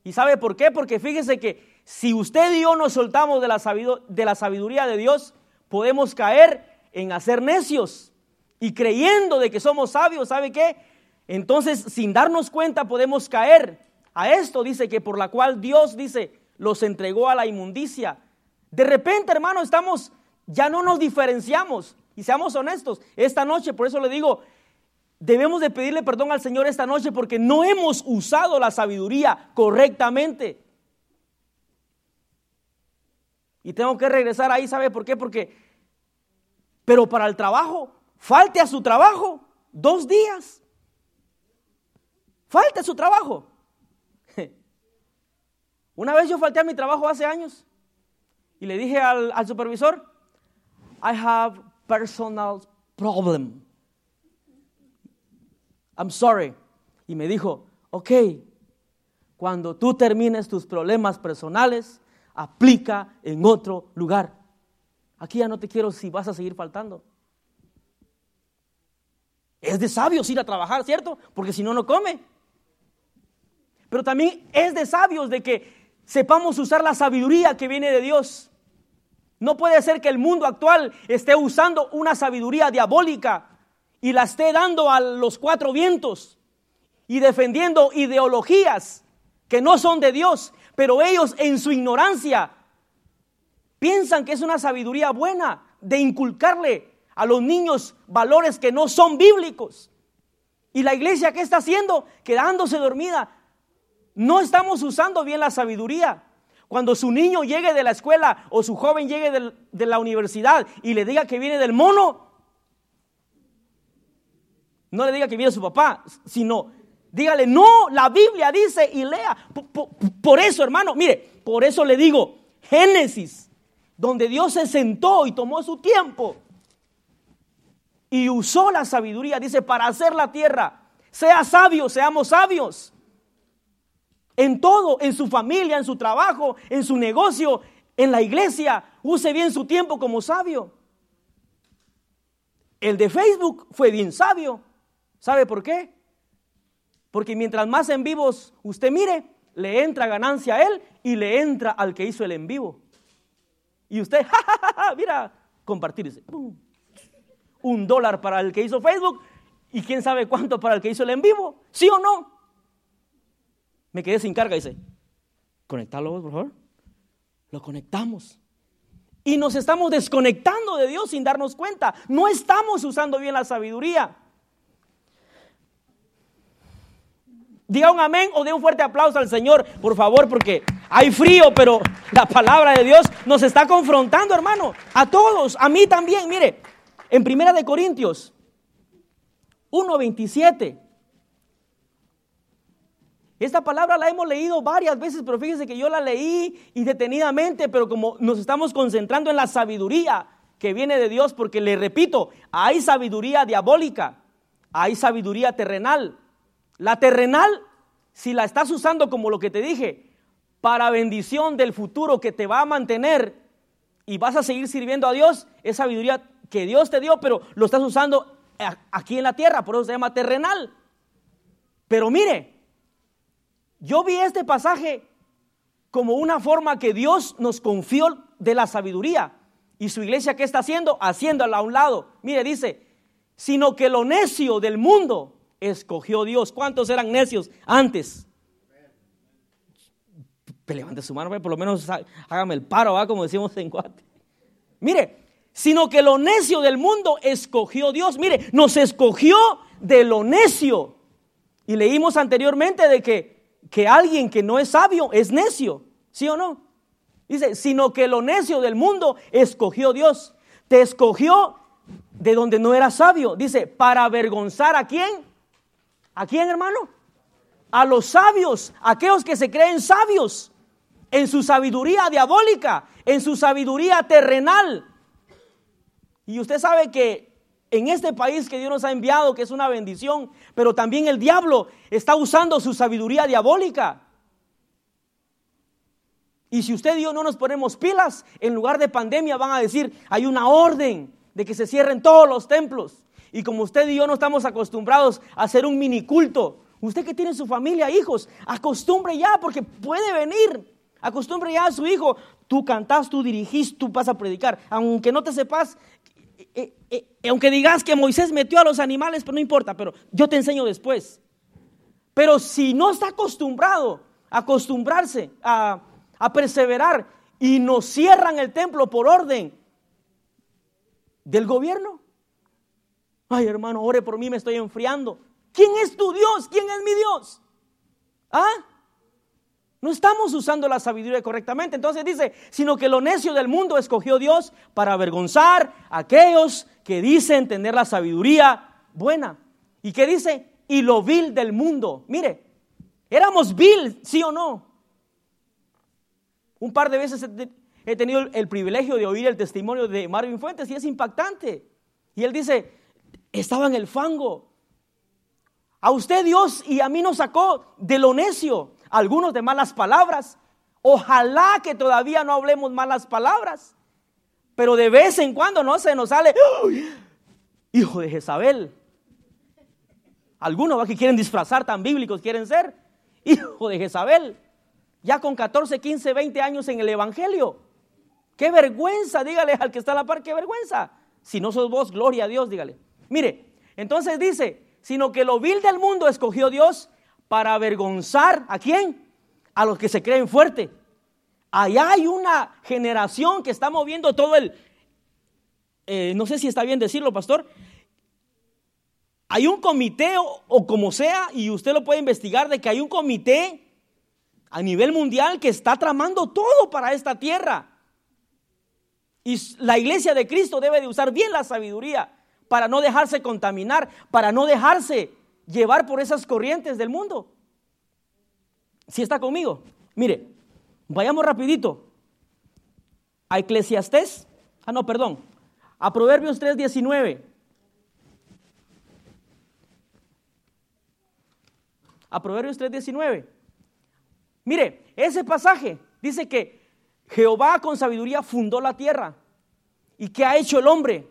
¿Y sabe por qué? Porque fíjese que si usted y yo nos soltamos de la, sabiduría de Dios, podemos caer en hacer necios y creyendo de que somos sabios, ¿sabe qué? Entonces, sin darnos cuenta, podemos caer a esto, dice que por la cual Dios dice, los entregó a la inmundicia. De repente, hermano, estamos, ya no nos diferenciamos. Y seamos honestos, esta noche, por eso le digo, debemos de pedirle perdón al Señor esta noche porque no hemos usado la sabiduría correctamente. Y tengo que regresar ahí, ¿sabe por qué? Porque, pero para el trabajo, falte a su trabajo dos días. Falte su trabajo. Una vez yo falté a mi trabajo hace años y le dije al, al supervisor, I have personal problem. I'm sorry. Y me dijo, ok, cuando tú termines tus problemas personales, aplica en otro lugar. Aquí ya no te quiero si vas a seguir faltando. Es de sabios ir a trabajar, ¿cierto? Porque si no, no come. Pero también es de sabios de que sepamos usar la sabiduría que viene de Dios. No puede ser que el mundo actual esté usando una sabiduría diabólica y la esté dando a los cuatro vientos y defendiendo ideologías que no son de Dios, pero ellos en su ignorancia piensan que es una sabiduría buena de inculcarle a los niños valores que no son bíblicos. Y la iglesia, ¿qué está haciendo? Quedándose dormida. No estamos usando bien la sabiduría. Cuando su niño llegue de la escuela o su joven llegue de la universidad y le diga que viene del mono, no le diga que viene su papá, sino dígale, no, la Biblia dice y lea. Por, eso, hermano, mire, por eso le digo, Génesis, donde Dios se sentó y tomó su tiempo y usó la sabiduría, dice, para hacer la tierra. Sea sabio, seamos sabios. En todo, en su familia, en su trabajo, en su negocio, en la iglesia, use bien su tiempo como sabio. El de Facebook fue bien sabio. ¿Sabe por qué? Porque mientras más en vivos usted mire, le entra ganancia a él y le entra al que hizo el en vivo. Y usted, mira, compartirse un dólar para el que hizo Facebook y quién sabe cuánto para el que hizo el en vivo. ¿Sí o no? Me quedé sin carga, dice. Conectarlo, por favor. Lo conectamos. Y nos estamos desconectando de Dios sin darnos cuenta. No estamos usando bien la sabiduría. Diga un amén o dé un fuerte aplauso al Señor, por favor, porque hay frío, pero la palabra de Dios nos está confrontando, hermano. A todos, a mí también. Mire, en Primera de Corintios 1.27. Esta palabra la hemos leído varias veces, pero fíjese que yo la leí y detenidamente, pero como nos estamos concentrando en la sabiduría que viene de Dios, porque le repito, hay sabiduría diabólica, hay sabiduría terrenal. La terrenal, si la estás usando como lo que te dije, para bendición del futuro que te va a mantener y vas a seguir sirviendo a Dios, es sabiduría que Dios te dio, pero lo estás usando aquí en la tierra, por eso se llama terrenal. Pero mire, yo vi este pasaje como una forma que Dios nos confió de la sabiduría. Y su iglesia, ¿qué está haciendo? Haciéndola a un lado. Mire, dice, sino que lo necio del mundo escogió Dios. ¿Cuántos eran necios antes? Levante su mano, por lo menos hágame el paro, ¿va? como decimos en Guate. Mire, sino que lo necio del mundo escogió Dios. Mire, nos escogió de lo necio. Y leímos anteriormente de que, que alguien que no es sabio es necio, ¿sí o no? Dice, sino que lo necio del mundo escogió Dios. Te escogió de donde no era sabio. Dice, para avergonzar a quién? ¿A quién, hermano? A los sabios, aquellos que se creen sabios en su sabiduría diabólica, en su sabiduría terrenal. Y usted sabe que en este país que Dios nos ha enviado, que es una bendición, pero también el diablo está usando su sabiduría diabólica. Y si usted y yo no nos ponemos pilas, en lugar de pandemia van a decir, hay una orden de que se cierren todos los templos. Y como usted y yo no estamos acostumbrados a hacer un mini culto, usted que tiene su familia, hijos, acostumbre ya porque puede venir. Acostumbre ya a su hijo, tú cantas, tú dirigís, tú vas a predicar. Aunque no te sepas eh, eh, aunque digas que Moisés metió a los animales, pero no importa, pero yo te enseño después. Pero si no está acostumbrado a acostumbrarse a, a perseverar y nos cierran el templo por orden del gobierno, ay hermano, ore por mí, me estoy enfriando. ¿Quién es tu Dios? ¿Quién es mi Dios? ¿Ah? No estamos usando la sabiduría correctamente. Entonces dice, sino que lo necio del mundo escogió Dios para avergonzar a aquellos que dicen tener la sabiduría buena. ¿Y qué dice? Y lo vil del mundo. Mire, éramos vil, sí o no. Un par de veces he tenido el privilegio de oír el testimonio de Marvin Fuentes y es impactante. Y él dice, estaba en el fango. A usted Dios y a mí nos sacó de lo necio algunos de malas palabras. Ojalá que todavía no hablemos malas palabras. Pero de vez en cuando no se nos sale, hijo de Jezabel. Algunos que quieren disfrazar tan bíblicos quieren ser. hijo de Jezabel, ya con 14, 15, 20 años en el Evangelio. Qué vergüenza, dígale al que está a la par, qué vergüenza. Si no sos vos, gloria a Dios, dígale. Mire, entonces dice, sino que lo vil del mundo escogió Dios para avergonzar a quién? A los que se creen fuerte. Allá hay una generación que está moviendo todo el, eh, no sé si está bien decirlo, pastor, hay un comité o, como sea, y usted lo puede investigar, de que hay un comité a nivel mundial que está tramando todo para esta tierra. Y la iglesia de Cristo debe de usar bien la sabiduría para no dejarse contaminar, para no dejarse llevar por esas corrientes del mundo. Si está conmigo, mire, vayamos rapidito a Eclesiastés, ah no, perdón, a Proverbios 3:19. A Proverbios 3:19. Mire, ese pasaje dice que Jehová con sabiduría fundó la tierra. ¿Y qué ha hecho el hombre?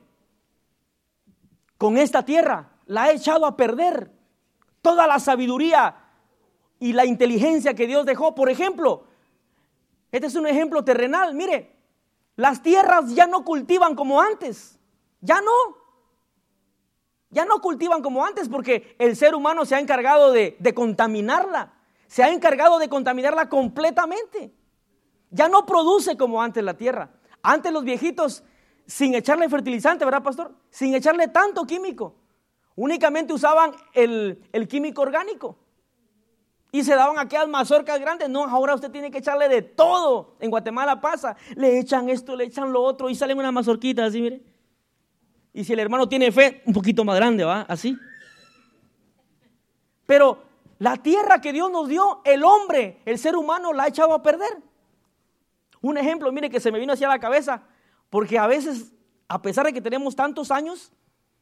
Con esta tierra la ha echado a perder. Toda la sabiduría y la inteligencia que Dios dejó. Por ejemplo, este es un ejemplo terrenal. Mire, las tierras ya no cultivan como antes. Ya no. Ya no cultivan como antes porque el ser humano se ha encargado de, contaminarla se ha encargado de contaminarla completamente. Ya no produce como antes la tierra. Antes los viejitos, sin echarle fertilizante, ¿verdad, pastor? Sin echarle tanto químico. Únicamente usaban el, químico orgánico. Y se daban aquellas mazorcas grandes. No, ahora usted tiene que echarle de todo. En Guatemala pasa. Le echan esto, le echan lo otro y salen unas mazorquitas así, mire. Y si el hermano tiene fe, un poquito más grande, ¿va? Así. Pero la tierra que Dios nos dio, el hombre, el ser humano, la ha echado a perder. Un ejemplo, mire, que se me vino hacia la cabeza, porque a veces, a pesar de que tenemos tantos años,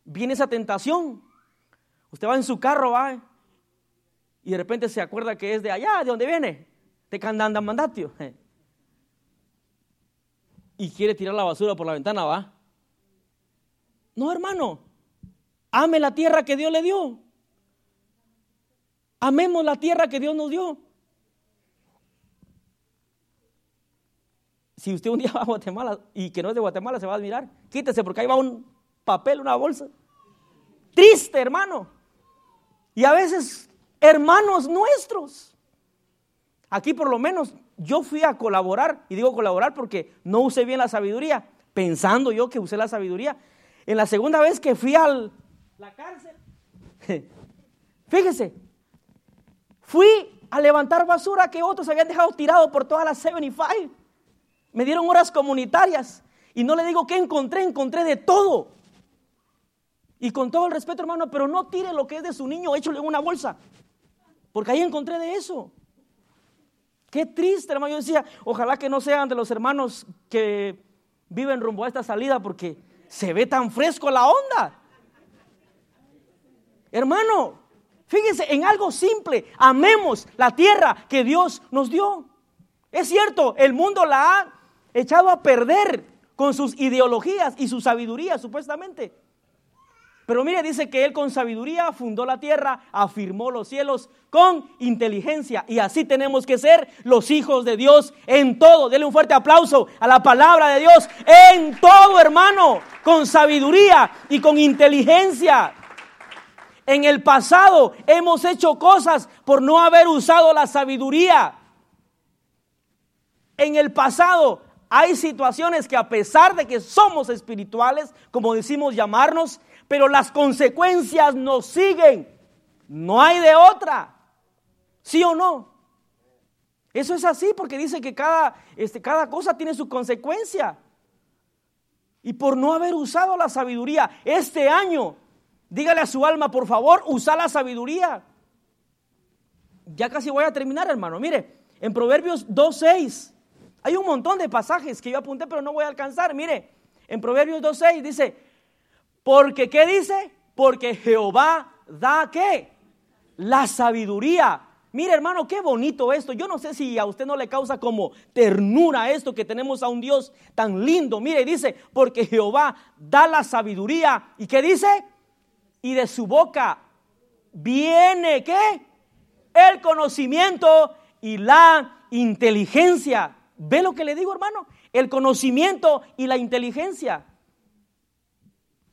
viene esa tentación. Usted va en su carro, va, y de repente se acuerda que es de allá, de donde viene, de Candanda Mandatio. Y quiere tirar la basura por la ventana, va. No, hermano, ame la tierra que Dios le dio. Amemos la tierra que Dios nos dio. Si usted un día va a Guatemala y que no es de Guatemala, se va a admirar. Quítese porque ahí va un papel, una bolsa. Triste, hermano. Y a veces, hermanos nuestros. Aquí por lo menos yo fui a colaborar, y digo colaborar porque no usé bien la sabiduría, pensando yo que usé la sabiduría. En la segunda vez que fui a la cárcel, fíjese, Fui a levantar basura que otros habían dejado tirado por todas las 75. Me dieron horas comunitarias. Y no le digo que encontré, encontré de todo. Y con todo el respeto, hermano, pero no tire lo que es de su niño, échale en una bolsa. Porque ahí encontré de eso. Qué triste, hermano. Yo decía, ojalá que no sean de los hermanos que viven rumbo a esta salida porque se ve tan fresco la onda. Hermano, Fíjense en algo simple, amemos la tierra que Dios nos dio. Es cierto, el mundo la ha echado a perder con sus ideologías y su sabiduría, supuestamente. Pero mire, dice que Él con sabiduría fundó la tierra, afirmó los cielos con inteligencia. Y así tenemos que ser los hijos de Dios en todo. Dele un fuerte aplauso a la palabra de Dios en todo, hermano, con sabiduría y con inteligencia. En el pasado hemos hecho cosas por no haber usado la sabiduría. En el pasado hay situaciones que a pesar de que somos espirituales, como decimos llamarnos, pero las consecuencias nos siguen. No hay de otra. ¿Sí o no? Eso es así porque dice que cada, este, cada cosa tiene su consecuencia. Y por no haber usado la sabiduría, este año Dígale a su alma, por favor, usa la sabiduría. Ya casi voy a terminar, hermano. Mire, en Proverbios 2.6 hay un montón de pasajes que yo apunté, pero no voy a alcanzar. Mire, en Proverbios 2.6 dice, porque ¿qué dice? Porque Jehová da qué? La sabiduría. Mire, hermano, qué bonito esto. Yo no sé si a usted no le causa como ternura esto que tenemos a un Dios tan lindo. Mire, dice, porque Jehová da la sabiduría. ¿Y qué dice? y de su boca viene qué? el conocimiento y la inteligencia. ¿Ve lo que le digo, hermano? El conocimiento y la inteligencia.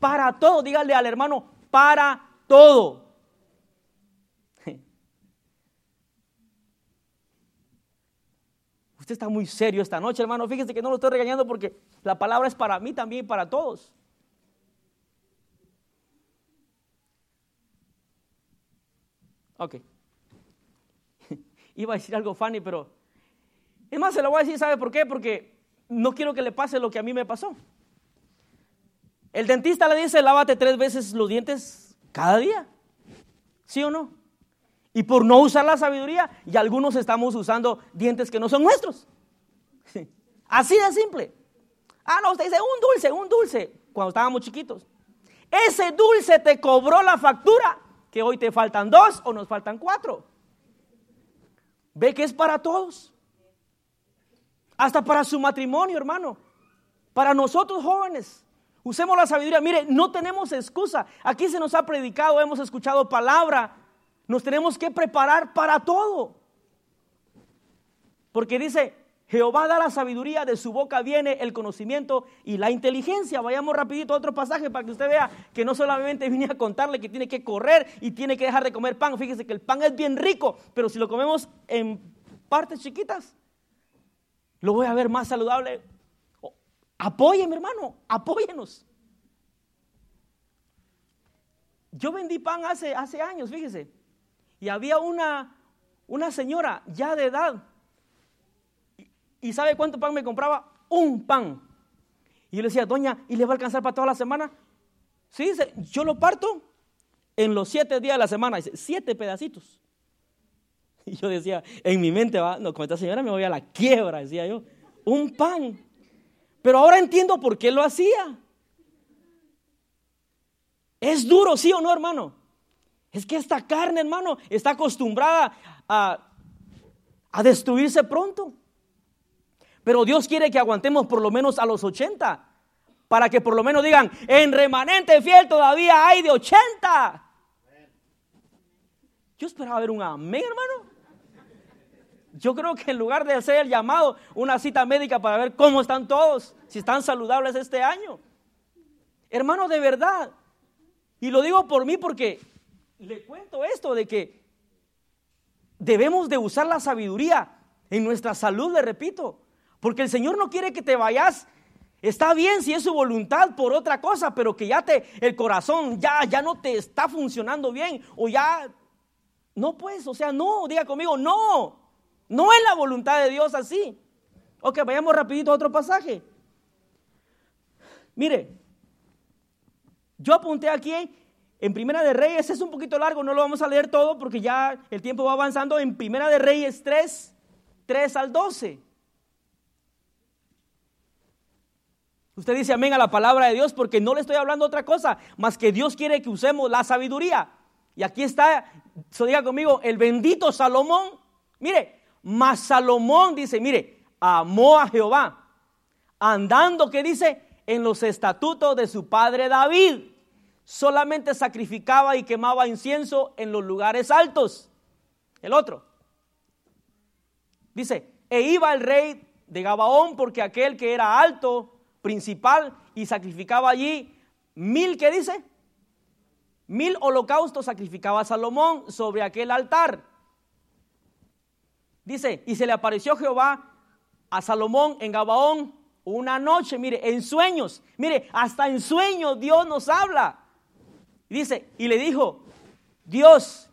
Para todo, dígale al hermano, para todo. Usted está muy serio esta noche, hermano. Fíjese que no lo estoy regañando porque la palabra es para mí también y para todos. Ok. Iba a decir algo funny, pero es más, se lo voy a decir, ¿sabe por qué? Porque no quiero que le pase lo que a mí me pasó. El dentista le dice, lávate tres veces los dientes cada día. ¿Sí o no? Y por no usar la sabiduría, y algunos estamos usando dientes que no son nuestros. Así de simple. Ah, no, usted dice un dulce, un dulce, cuando estábamos chiquitos. Ese dulce te cobró la factura, que hoy te faltan dos o nos faltan cuatro. Ve que es para todos. Hasta para su matrimonio, hermano. Para nosotros jóvenes. Usemos la sabiduría. Mire, no tenemos excusa. Aquí se nos ha predicado, hemos escuchado palabra nos tenemos que preparar para todo. Porque dice, Jehová da la sabiduría, de su boca viene el conocimiento y la inteligencia. Vayamos rapidito a otro pasaje para que usted vea que no solamente vine a contarle que tiene que correr y tiene que dejar de comer pan. Fíjese que el pan es bien rico, pero si lo comemos en partes chiquitas, lo voy a ver más saludable. Apóyeme, hermano, apóyenos. Yo vendí pan hace, hace años, fíjese. Y había una, una señora ya de edad. ¿Y sabe cuánto pan me compraba? Un pan. Y yo le decía, doña, ¿y le va a alcanzar para toda la semana? Sí, dice, yo lo parto en los siete días de la semana. Dice, siete pedacitos. Y yo decía, en mi mente, va, no, con esta señora me voy a la quiebra, decía yo. Un pan. Pero ahora entiendo por qué lo hacía. Es duro, sí o no, hermano. Es que esta carne, hermano, está acostumbrada a, destruirse pronto. Pero Dios quiere que aguantemos por lo menos a los 80. Para que por lo menos digan, en remanente fiel todavía hay de 80. Yo esperaba ver un amén, hermano. Yo creo que en lugar de hacer el llamado, una cita médica para ver cómo están todos, si están saludables este año. Hermano, de verdad. Y lo digo por mí porque le cuento esto de que debemos de usar la sabiduría en nuestra salud, le repito, porque el Señor no quiere que te vayas. Está bien si es su voluntad por otra cosa, pero que ya te el corazón ya ya no te está funcionando bien o ya no pues, o sea, no, diga conmigo, no. No es la voluntad de Dios así. Ok, vayamos rapidito a otro pasaje. Mire, yo apunté aquí en Primera de Reyes es un poquito largo, no lo vamos a leer todo porque ya el tiempo va avanzando. En Primera de Reyes 3, 3 al 12. Usted dice amén a la palabra de Dios porque no le estoy hablando otra cosa, más que Dios quiere que usemos la sabiduría. Y aquí está, so diga conmigo, el bendito Salomón. Mire, más Salomón dice, mire, amó a Jehová, andando, ¿qué dice? En los estatutos de su padre David solamente sacrificaba y quemaba incienso en los lugares altos. El otro. Dice, e iba el rey de Gabaón porque aquel que era alto, principal, y sacrificaba allí mil, ¿qué dice? Mil holocaustos sacrificaba Salomón sobre aquel altar. Dice, y se le apareció Jehová a Salomón en Gabaón una noche, mire, en sueños. Mire, hasta en sueños Dios nos habla. Dice, y le dijo, Dios,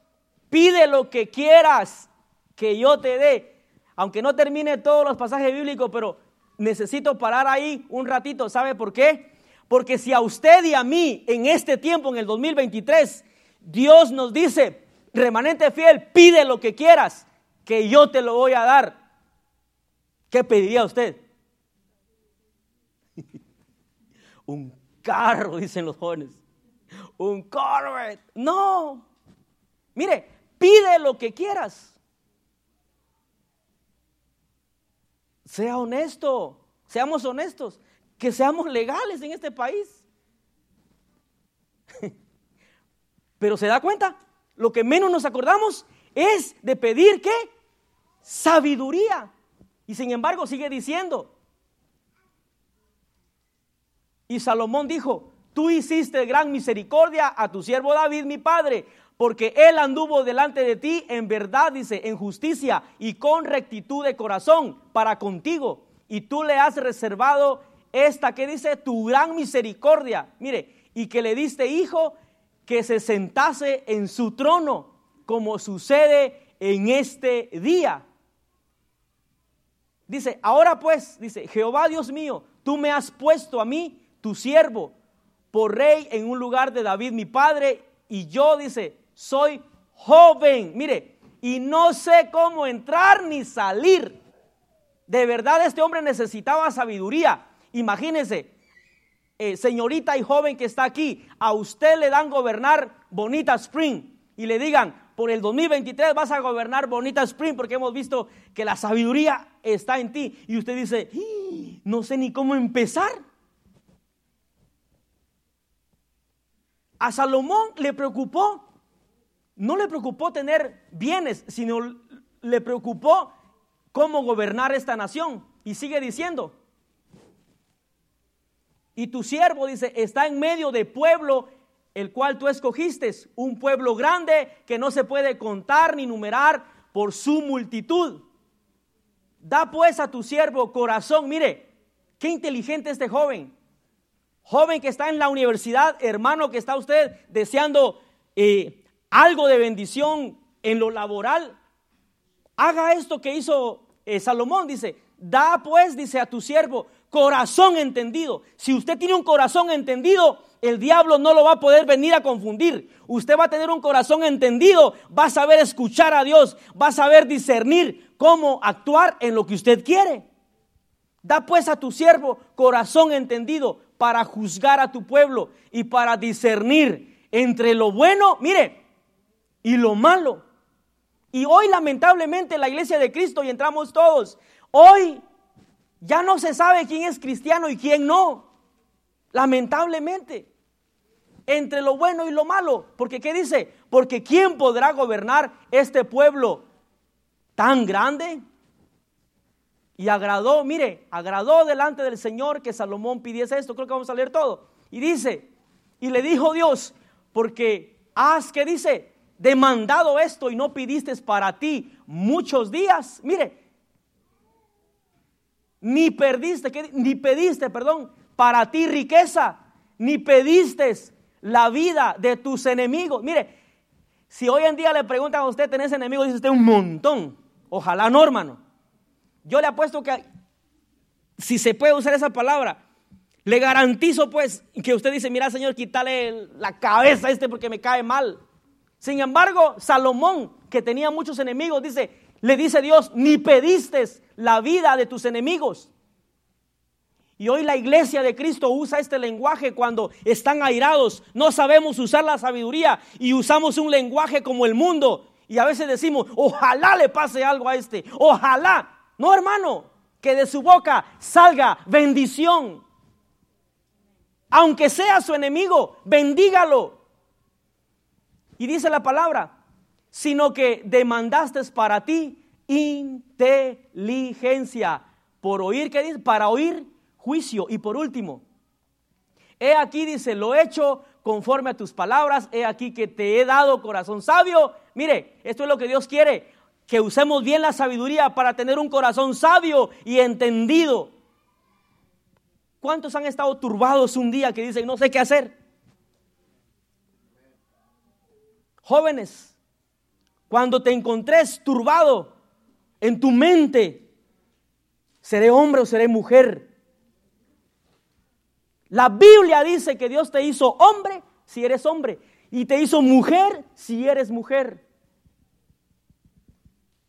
pide lo que quieras que yo te dé. Aunque no termine todos los pasajes bíblicos, pero necesito parar ahí un ratito. ¿Sabe por qué? Porque si a usted y a mí en este tiempo, en el 2023, Dios nos dice, remanente fiel, pide lo que quieras, que yo te lo voy a dar. ¿Qué pediría usted? un carro, dicen los jóvenes un Corvette. No. Mire, pide lo que quieras. Sea honesto, seamos honestos, que seamos legales en este país. Pero se da cuenta, lo que menos nos acordamos es de pedir qué? Sabiduría. Y sin embargo sigue diciendo. Y Salomón dijo, tú hiciste gran misericordia a tu siervo David, mi padre, porque él anduvo delante de ti en verdad, dice, en justicia y con rectitud de corazón para contigo. Y tú le has reservado esta que dice tu gran misericordia. Mire, y que le diste hijo que se sentase en su trono, como sucede en este día. Dice, ahora pues, dice, Jehová Dios mío, tú me has puesto a mí, tu siervo, por rey en un lugar de David mi padre, y yo, dice, soy joven, mire, y no sé cómo entrar ni salir. De verdad este hombre necesitaba sabiduría. Imagínense, eh, señorita y joven que está aquí, a usted le dan gobernar Bonita Spring y le digan, por el 2023 vas a gobernar Bonita Spring porque hemos visto que la sabiduría está en ti. Y usted dice, no sé ni cómo empezar. A Salomón le preocupó, no le preocupó tener bienes, sino le preocupó cómo gobernar esta nación. Y sigue diciendo, y tu siervo, dice, está en medio de pueblo el cual tú escogiste, un pueblo grande que no se puede contar ni numerar por su multitud. Da pues a tu siervo corazón, mire, qué inteligente este joven. Joven que está en la universidad, hermano que está usted deseando eh, algo de bendición en lo laboral. Haga esto que hizo eh, Salomón, dice, da pues, dice a tu siervo, corazón entendido. Si usted tiene un corazón entendido, el diablo no lo va a poder venir a confundir. Usted va a tener un corazón entendido, va a saber escuchar a Dios, va a saber discernir cómo actuar en lo que usted quiere. Da pues a tu siervo corazón entendido para juzgar a tu pueblo y para discernir entre lo bueno, mire, y lo malo. Y hoy lamentablemente la iglesia de Cristo, y entramos todos, hoy ya no se sabe quién es cristiano y quién no. Lamentablemente. Entre lo bueno y lo malo. Porque ¿qué dice? Porque ¿quién podrá gobernar este pueblo tan grande? Y agradó, mire, agradó delante del Señor que Salomón pidiese esto. Creo que vamos a leer todo. Y dice, y le dijo Dios, porque has, que dice? Demandado esto y no pidiste para ti muchos días. Mire, ni perdiste, ni pediste, perdón, para ti riqueza, ni pediste la vida de tus enemigos. Mire, si hoy en día le preguntan a usted, ¿tenés enemigos? Dice usted un montón. Ojalá no, hermano. Yo le apuesto que, si se puede usar esa palabra, le garantizo pues que usted dice, mira Señor, quítale la cabeza a este porque me cae mal. Sin embargo, Salomón, que tenía muchos enemigos, dice, le dice Dios, ni pediste la vida de tus enemigos. Y hoy la iglesia de Cristo usa este lenguaje cuando están airados. No sabemos usar la sabiduría y usamos un lenguaje como el mundo. Y a veces decimos, ojalá le pase algo a este. Ojalá. No, hermano, que de su boca salga bendición. Aunque sea su enemigo, bendígalo. Y dice la palabra, sino que demandaste para ti inteligencia. Por oír, ¿qué dice? Para oír juicio. Y por último, he aquí, dice, lo he hecho conforme a tus palabras, he aquí que te he dado corazón sabio. Mire, esto es lo que Dios quiere, que usemos bien la sabiduría para tener un corazón sabio y entendido. ¿Cuántos han estado turbados un día que dicen, no sé qué hacer? Jóvenes, cuando te encontres turbado, en tu mente, ¿seré hombre o seré mujer? La Biblia dice que Dios te hizo hombre si eres hombre y te hizo mujer si eres mujer.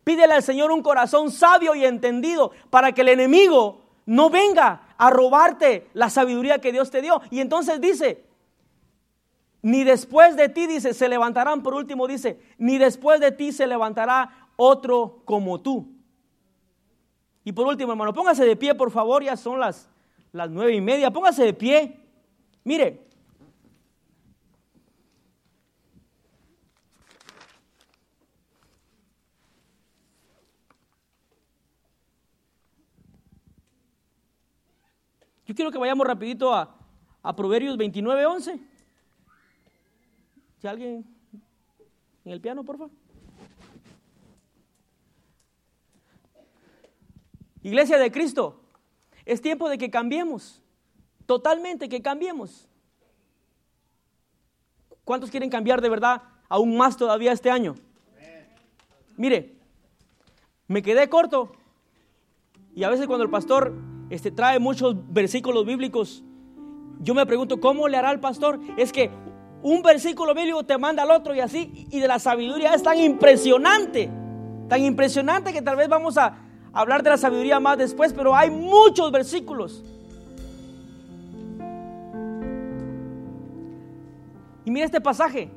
Pídele al Señor un corazón sabio y entendido para que el enemigo no venga a robarte la sabiduría que Dios te dio. Y entonces dice, ni después de ti, dice, se levantarán, por último dice, ni después de ti se levantará otro como tú. Y por último, hermano, póngase de pie, por favor, ya son las, las nueve y media. Póngase de pie. Mire. Yo quiero que vayamos rapidito a, a Proverbios 29, 11. Si alguien en el piano, por favor. Iglesia de Cristo, es tiempo de que cambiemos, totalmente que cambiemos. ¿Cuántos quieren cambiar de verdad aún más todavía este año? Mire, me quedé corto y a veces cuando el pastor este, trae muchos versículos bíblicos, yo me pregunto, ¿cómo le hará el pastor? Es que un versículo bíblico te manda al otro y así, y de la sabiduría es tan impresionante, tan impresionante que tal vez vamos a hablar de la sabiduría más después, pero hay muchos versículos. Y mire este pasaje,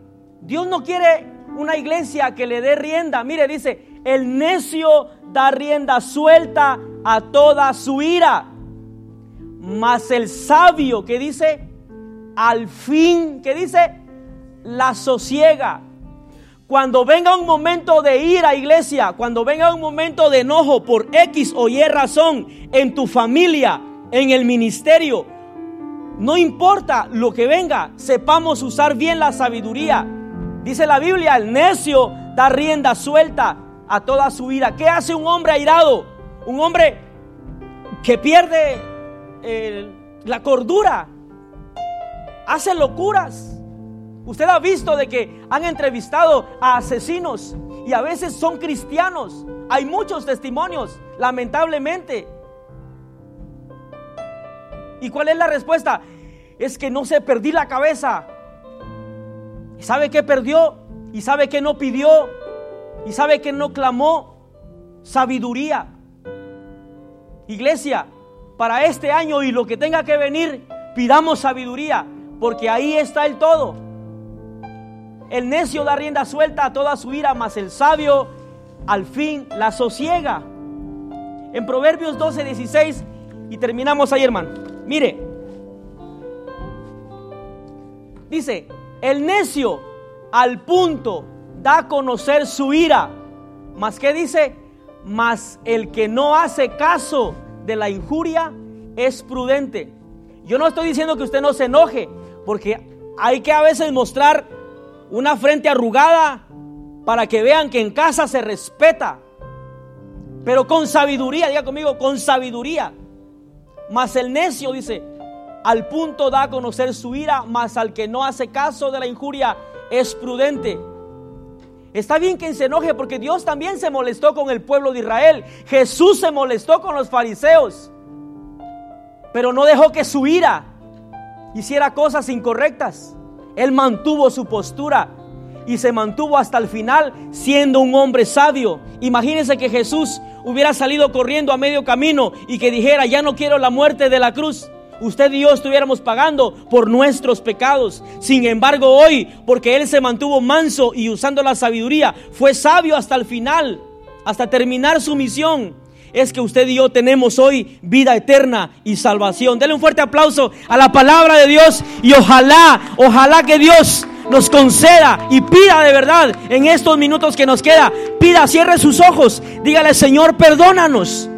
Dios no quiere una iglesia que le dé rienda, mire, dice, el necio da rienda suelta a toda su ira. Mas el sabio que dice, al fin, que dice, la sosiega. Cuando venga un momento de ira, iglesia, cuando venga un momento de enojo por X o Y razón en tu familia, en el ministerio, no importa lo que venga, sepamos usar bien la sabiduría. Dice la Biblia, el necio da rienda suelta a toda su ira. ¿Qué hace un hombre airado? Un hombre que pierde la cordura, hace locuras. Usted ha visto de que han entrevistado a asesinos y a veces son cristianos. Hay muchos testimonios, lamentablemente. ¿Y cuál es la respuesta? Es que no se perdí la cabeza. ¿Sabe qué perdió? ¿Y sabe que no pidió? ¿Y sabe que no clamó? Sabiduría. Iglesia, para este año y lo que tenga que venir, pidamos sabiduría, porque ahí está el todo. El necio da rienda suelta a toda su ira, mas el sabio al fin la sosiega. En Proverbios 12, 16, y terminamos ahí, hermano. Mire, dice, el necio al punto da a conocer su ira, mas que dice, mas el que no hace caso de la injuria es prudente. Yo no estoy diciendo que usted no se enoje, porque hay que a veces mostrar una frente arrugada para que vean que en casa se respeta. Pero con sabiduría, diga conmigo, con sabiduría. Mas el necio dice, al punto da a conocer su ira, mas al que no hace caso de la injuria es prudente. Está bien que se enoje porque Dios también se molestó con el pueblo de Israel. Jesús se molestó con los fariseos. Pero no dejó que su ira hiciera cosas incorrectas. Él mantuvo su postura y se mantuvo hasta el final siendo un hombre sabio. Imagínense que Jesús hubiera salido corriendo a medio camino y que dijera, ya no quiero la muerte de la cruz usted y yo estuviéramos pagando por nuestros pecados. Sin embargo, hoy, porque Él se mantuvo manso y usando la sabiduría, fue sabio hasta el final, hasta terminar su misión, es que usted y yo tenemos hoy vida eterna y salvación. Dele un fuerte aplauso a la palabra de Dios y ojalá, ojalá que Dios nos conceda y pida de verdad en estos minutos que nos queda, pida, cierre sus ojos, dígale Señor, perdónanos,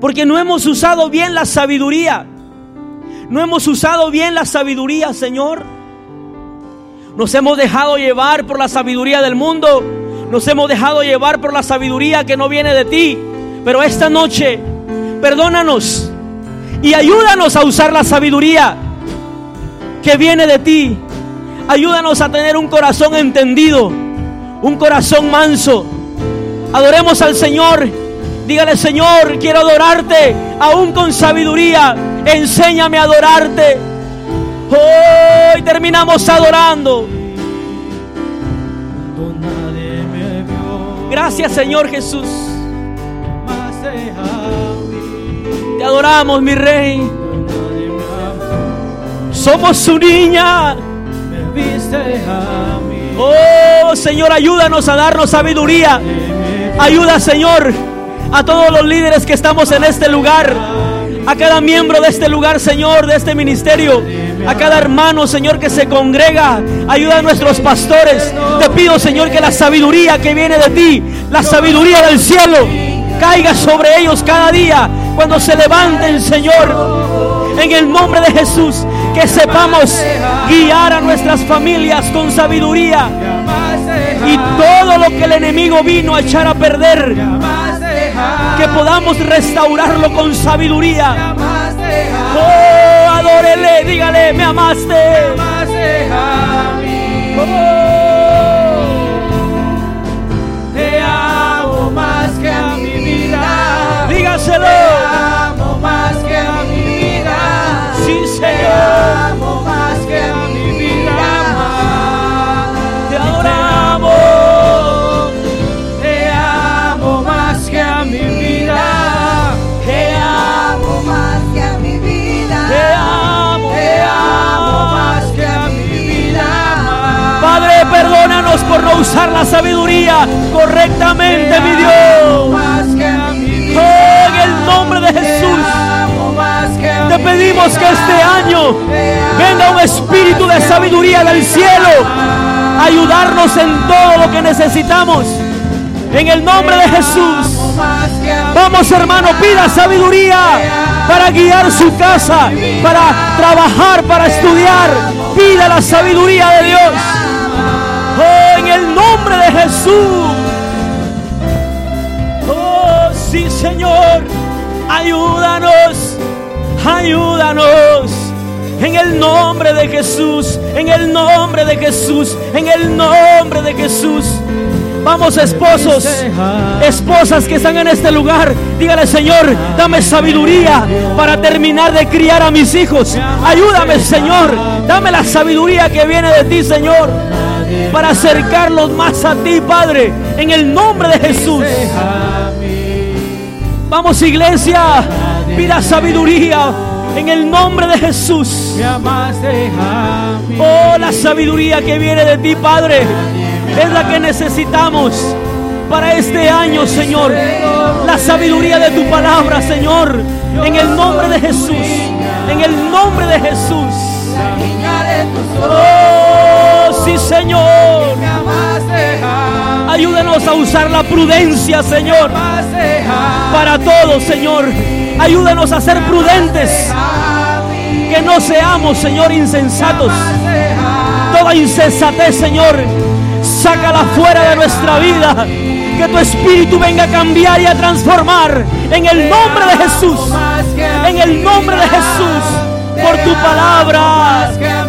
porque no hemos usado bien la sabiduría. No hemos usado bien la sabiduría, Señor. Nos hemos dejado llevar por la sabiduría del mundo. Nos hemos dejado llevar por la sabiduría que no viene de ti. Pero esta noche, perdónanos y ayúdanos a usar la sabiduría que viene de ti. Ayúdanos a tener un corazón entendido, un corazón manso. Adoremos al Señor. Dígale, Señor, quiero adorarte aún con sabiduría enséñame a adorarte. Hoy terminamos adorando. Gracias Señor Jesús. Te adoramos mi rey. Somos su niña. Oh Señor, ayúdanos a darnos sabiduría. Ayuda Señor a todos los líderes que estamos en este lugar a cada miembro de este lugar, Señor, de este ministerio, a cada hermano, Señor, que se congrega. Ayuda a nuestros pastores. Te pido, Señor, que la sabiduría que viene de ti, la sabiduría del cielo, caiga sobre ellos cada día cuando se levanten, Señor. En el nombre de Jesús, que sepamos guiar a nuestras familias con sabiduría. Y todo lo que el enemigo vino a echar a perder, que podamos restaurarlo con sabiduría. Oh, adórele, dígale, me amaste. Usar la sabiduría correctamente, mi Dios. En el nombre de Jesús. Te pedimos que este año venga un espíritu de sabiduría del cielo, ayudarnos en todo lo que necesitamos. En el nombre de Jesús. Vamos hermano, pida sabiduría para guiar su casa, para trabajar, para estudiar. Pida la sabiduría de Dios. Jesús. Oh, sí, Señor. Ayúdanos. Ayúdanos. En el nombre de Jesús. En el nombre de Jesús. En el nombre de Jesús. Vamos, esposos, esposas que están en este lugar. Dígale, Señor, dame sabiduría para terminar de criar a mis hijos. Ayúdame, Señor. Dame la sabiduría que viene de ti, Señor. Para acercarlos más a ti, Padre. En el nombre de Jesús. Vamos, iglesia. Pida sabiduría. En el nombre de Jesús. Oh, la sabiduría que viene de ti, Padre, es la que necesitamos para este año, Señor. La sabiduría de tu palabra, Señor. En el nombre de Jesús. En el nombre de Jesús. Oh, sí, Señor. Amaste a usar la prudencia, Señor, para todo, Señor. Ayúdanos a ser prudentes. Que no seamos, Señor, insensatos. Toda insensatez, Señor, sácala fuera de nuestra vida. Que tu espíritu venga a cambiar y a transformar. En el nombre de Jesús. En el nombre de Jesús. Por tu palabra.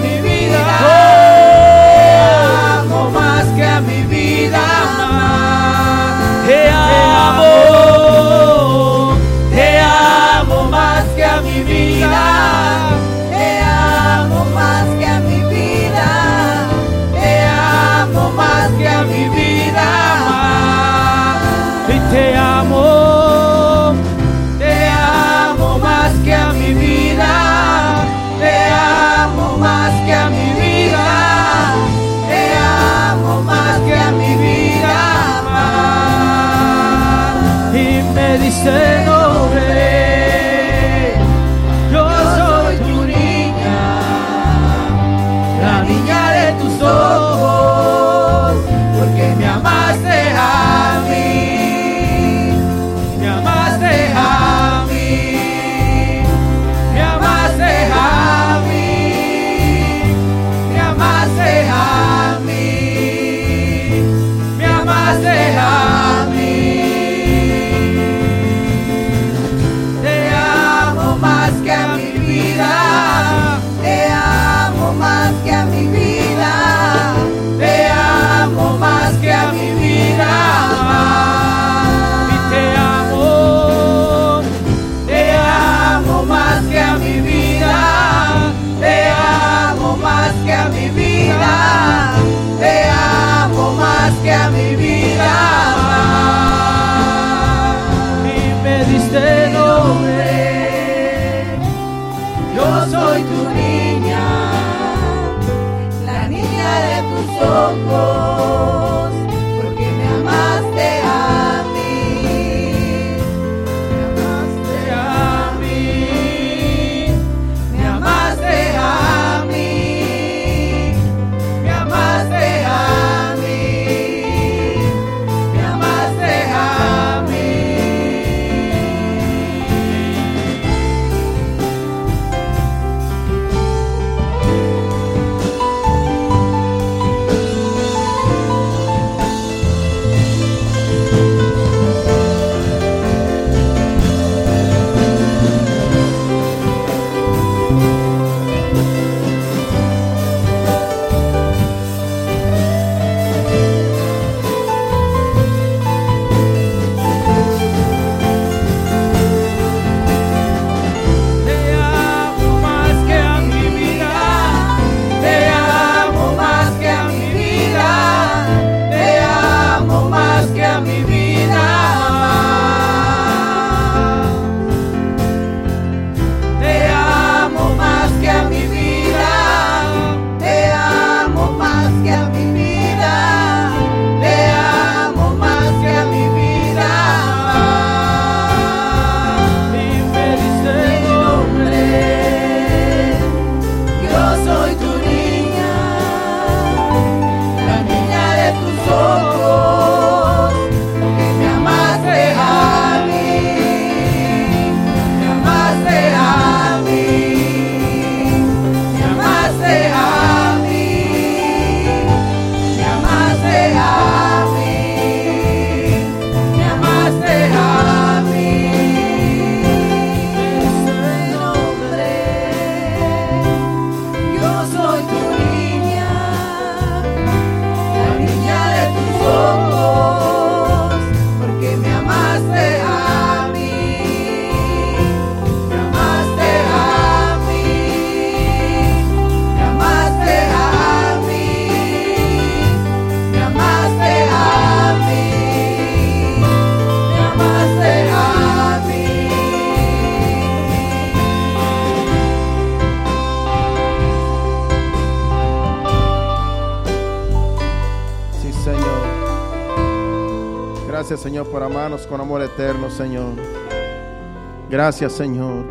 Gracias, Señor,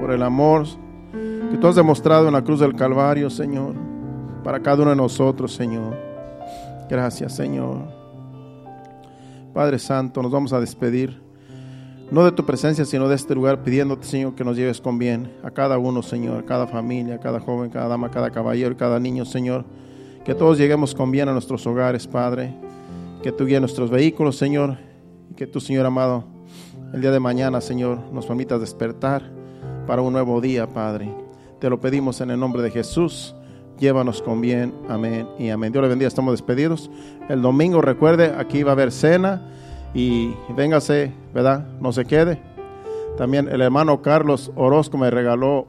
por el amor que tú has demostrado en la cruz del Calvario, Señor, para cada uno de nosotros, Señor. Gracias, Señor. Padre Santo, nos vamos a despedir, no de tu presencia, sino de este lugar, pidiéndote, Señor, que nos lleves con bien a cada uno, Señor, a cada familia, a cada joven, cada dama, cada caballero, cada niño, Señor. Que todos lleguemos con bien a nuestros hogares, Padre. Que tú guíes nuestros vehículos, Señor. Y que tú, Señor amado, el día de mañana, Señor, nos permitas despertar para un nuevo día, Padre. Te lo pedimos en el nombre de Jesús. Llévanos con bien. Amén y amén. Dios le bendiga. Estamos despedidos. El domingo, recuerde, aquí va a haber cena. Y véngase, ¿verdad? No se quede. También el hermano Carlos Orozco me regaló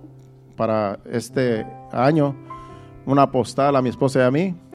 para este año una postal a mi esposa y a mí.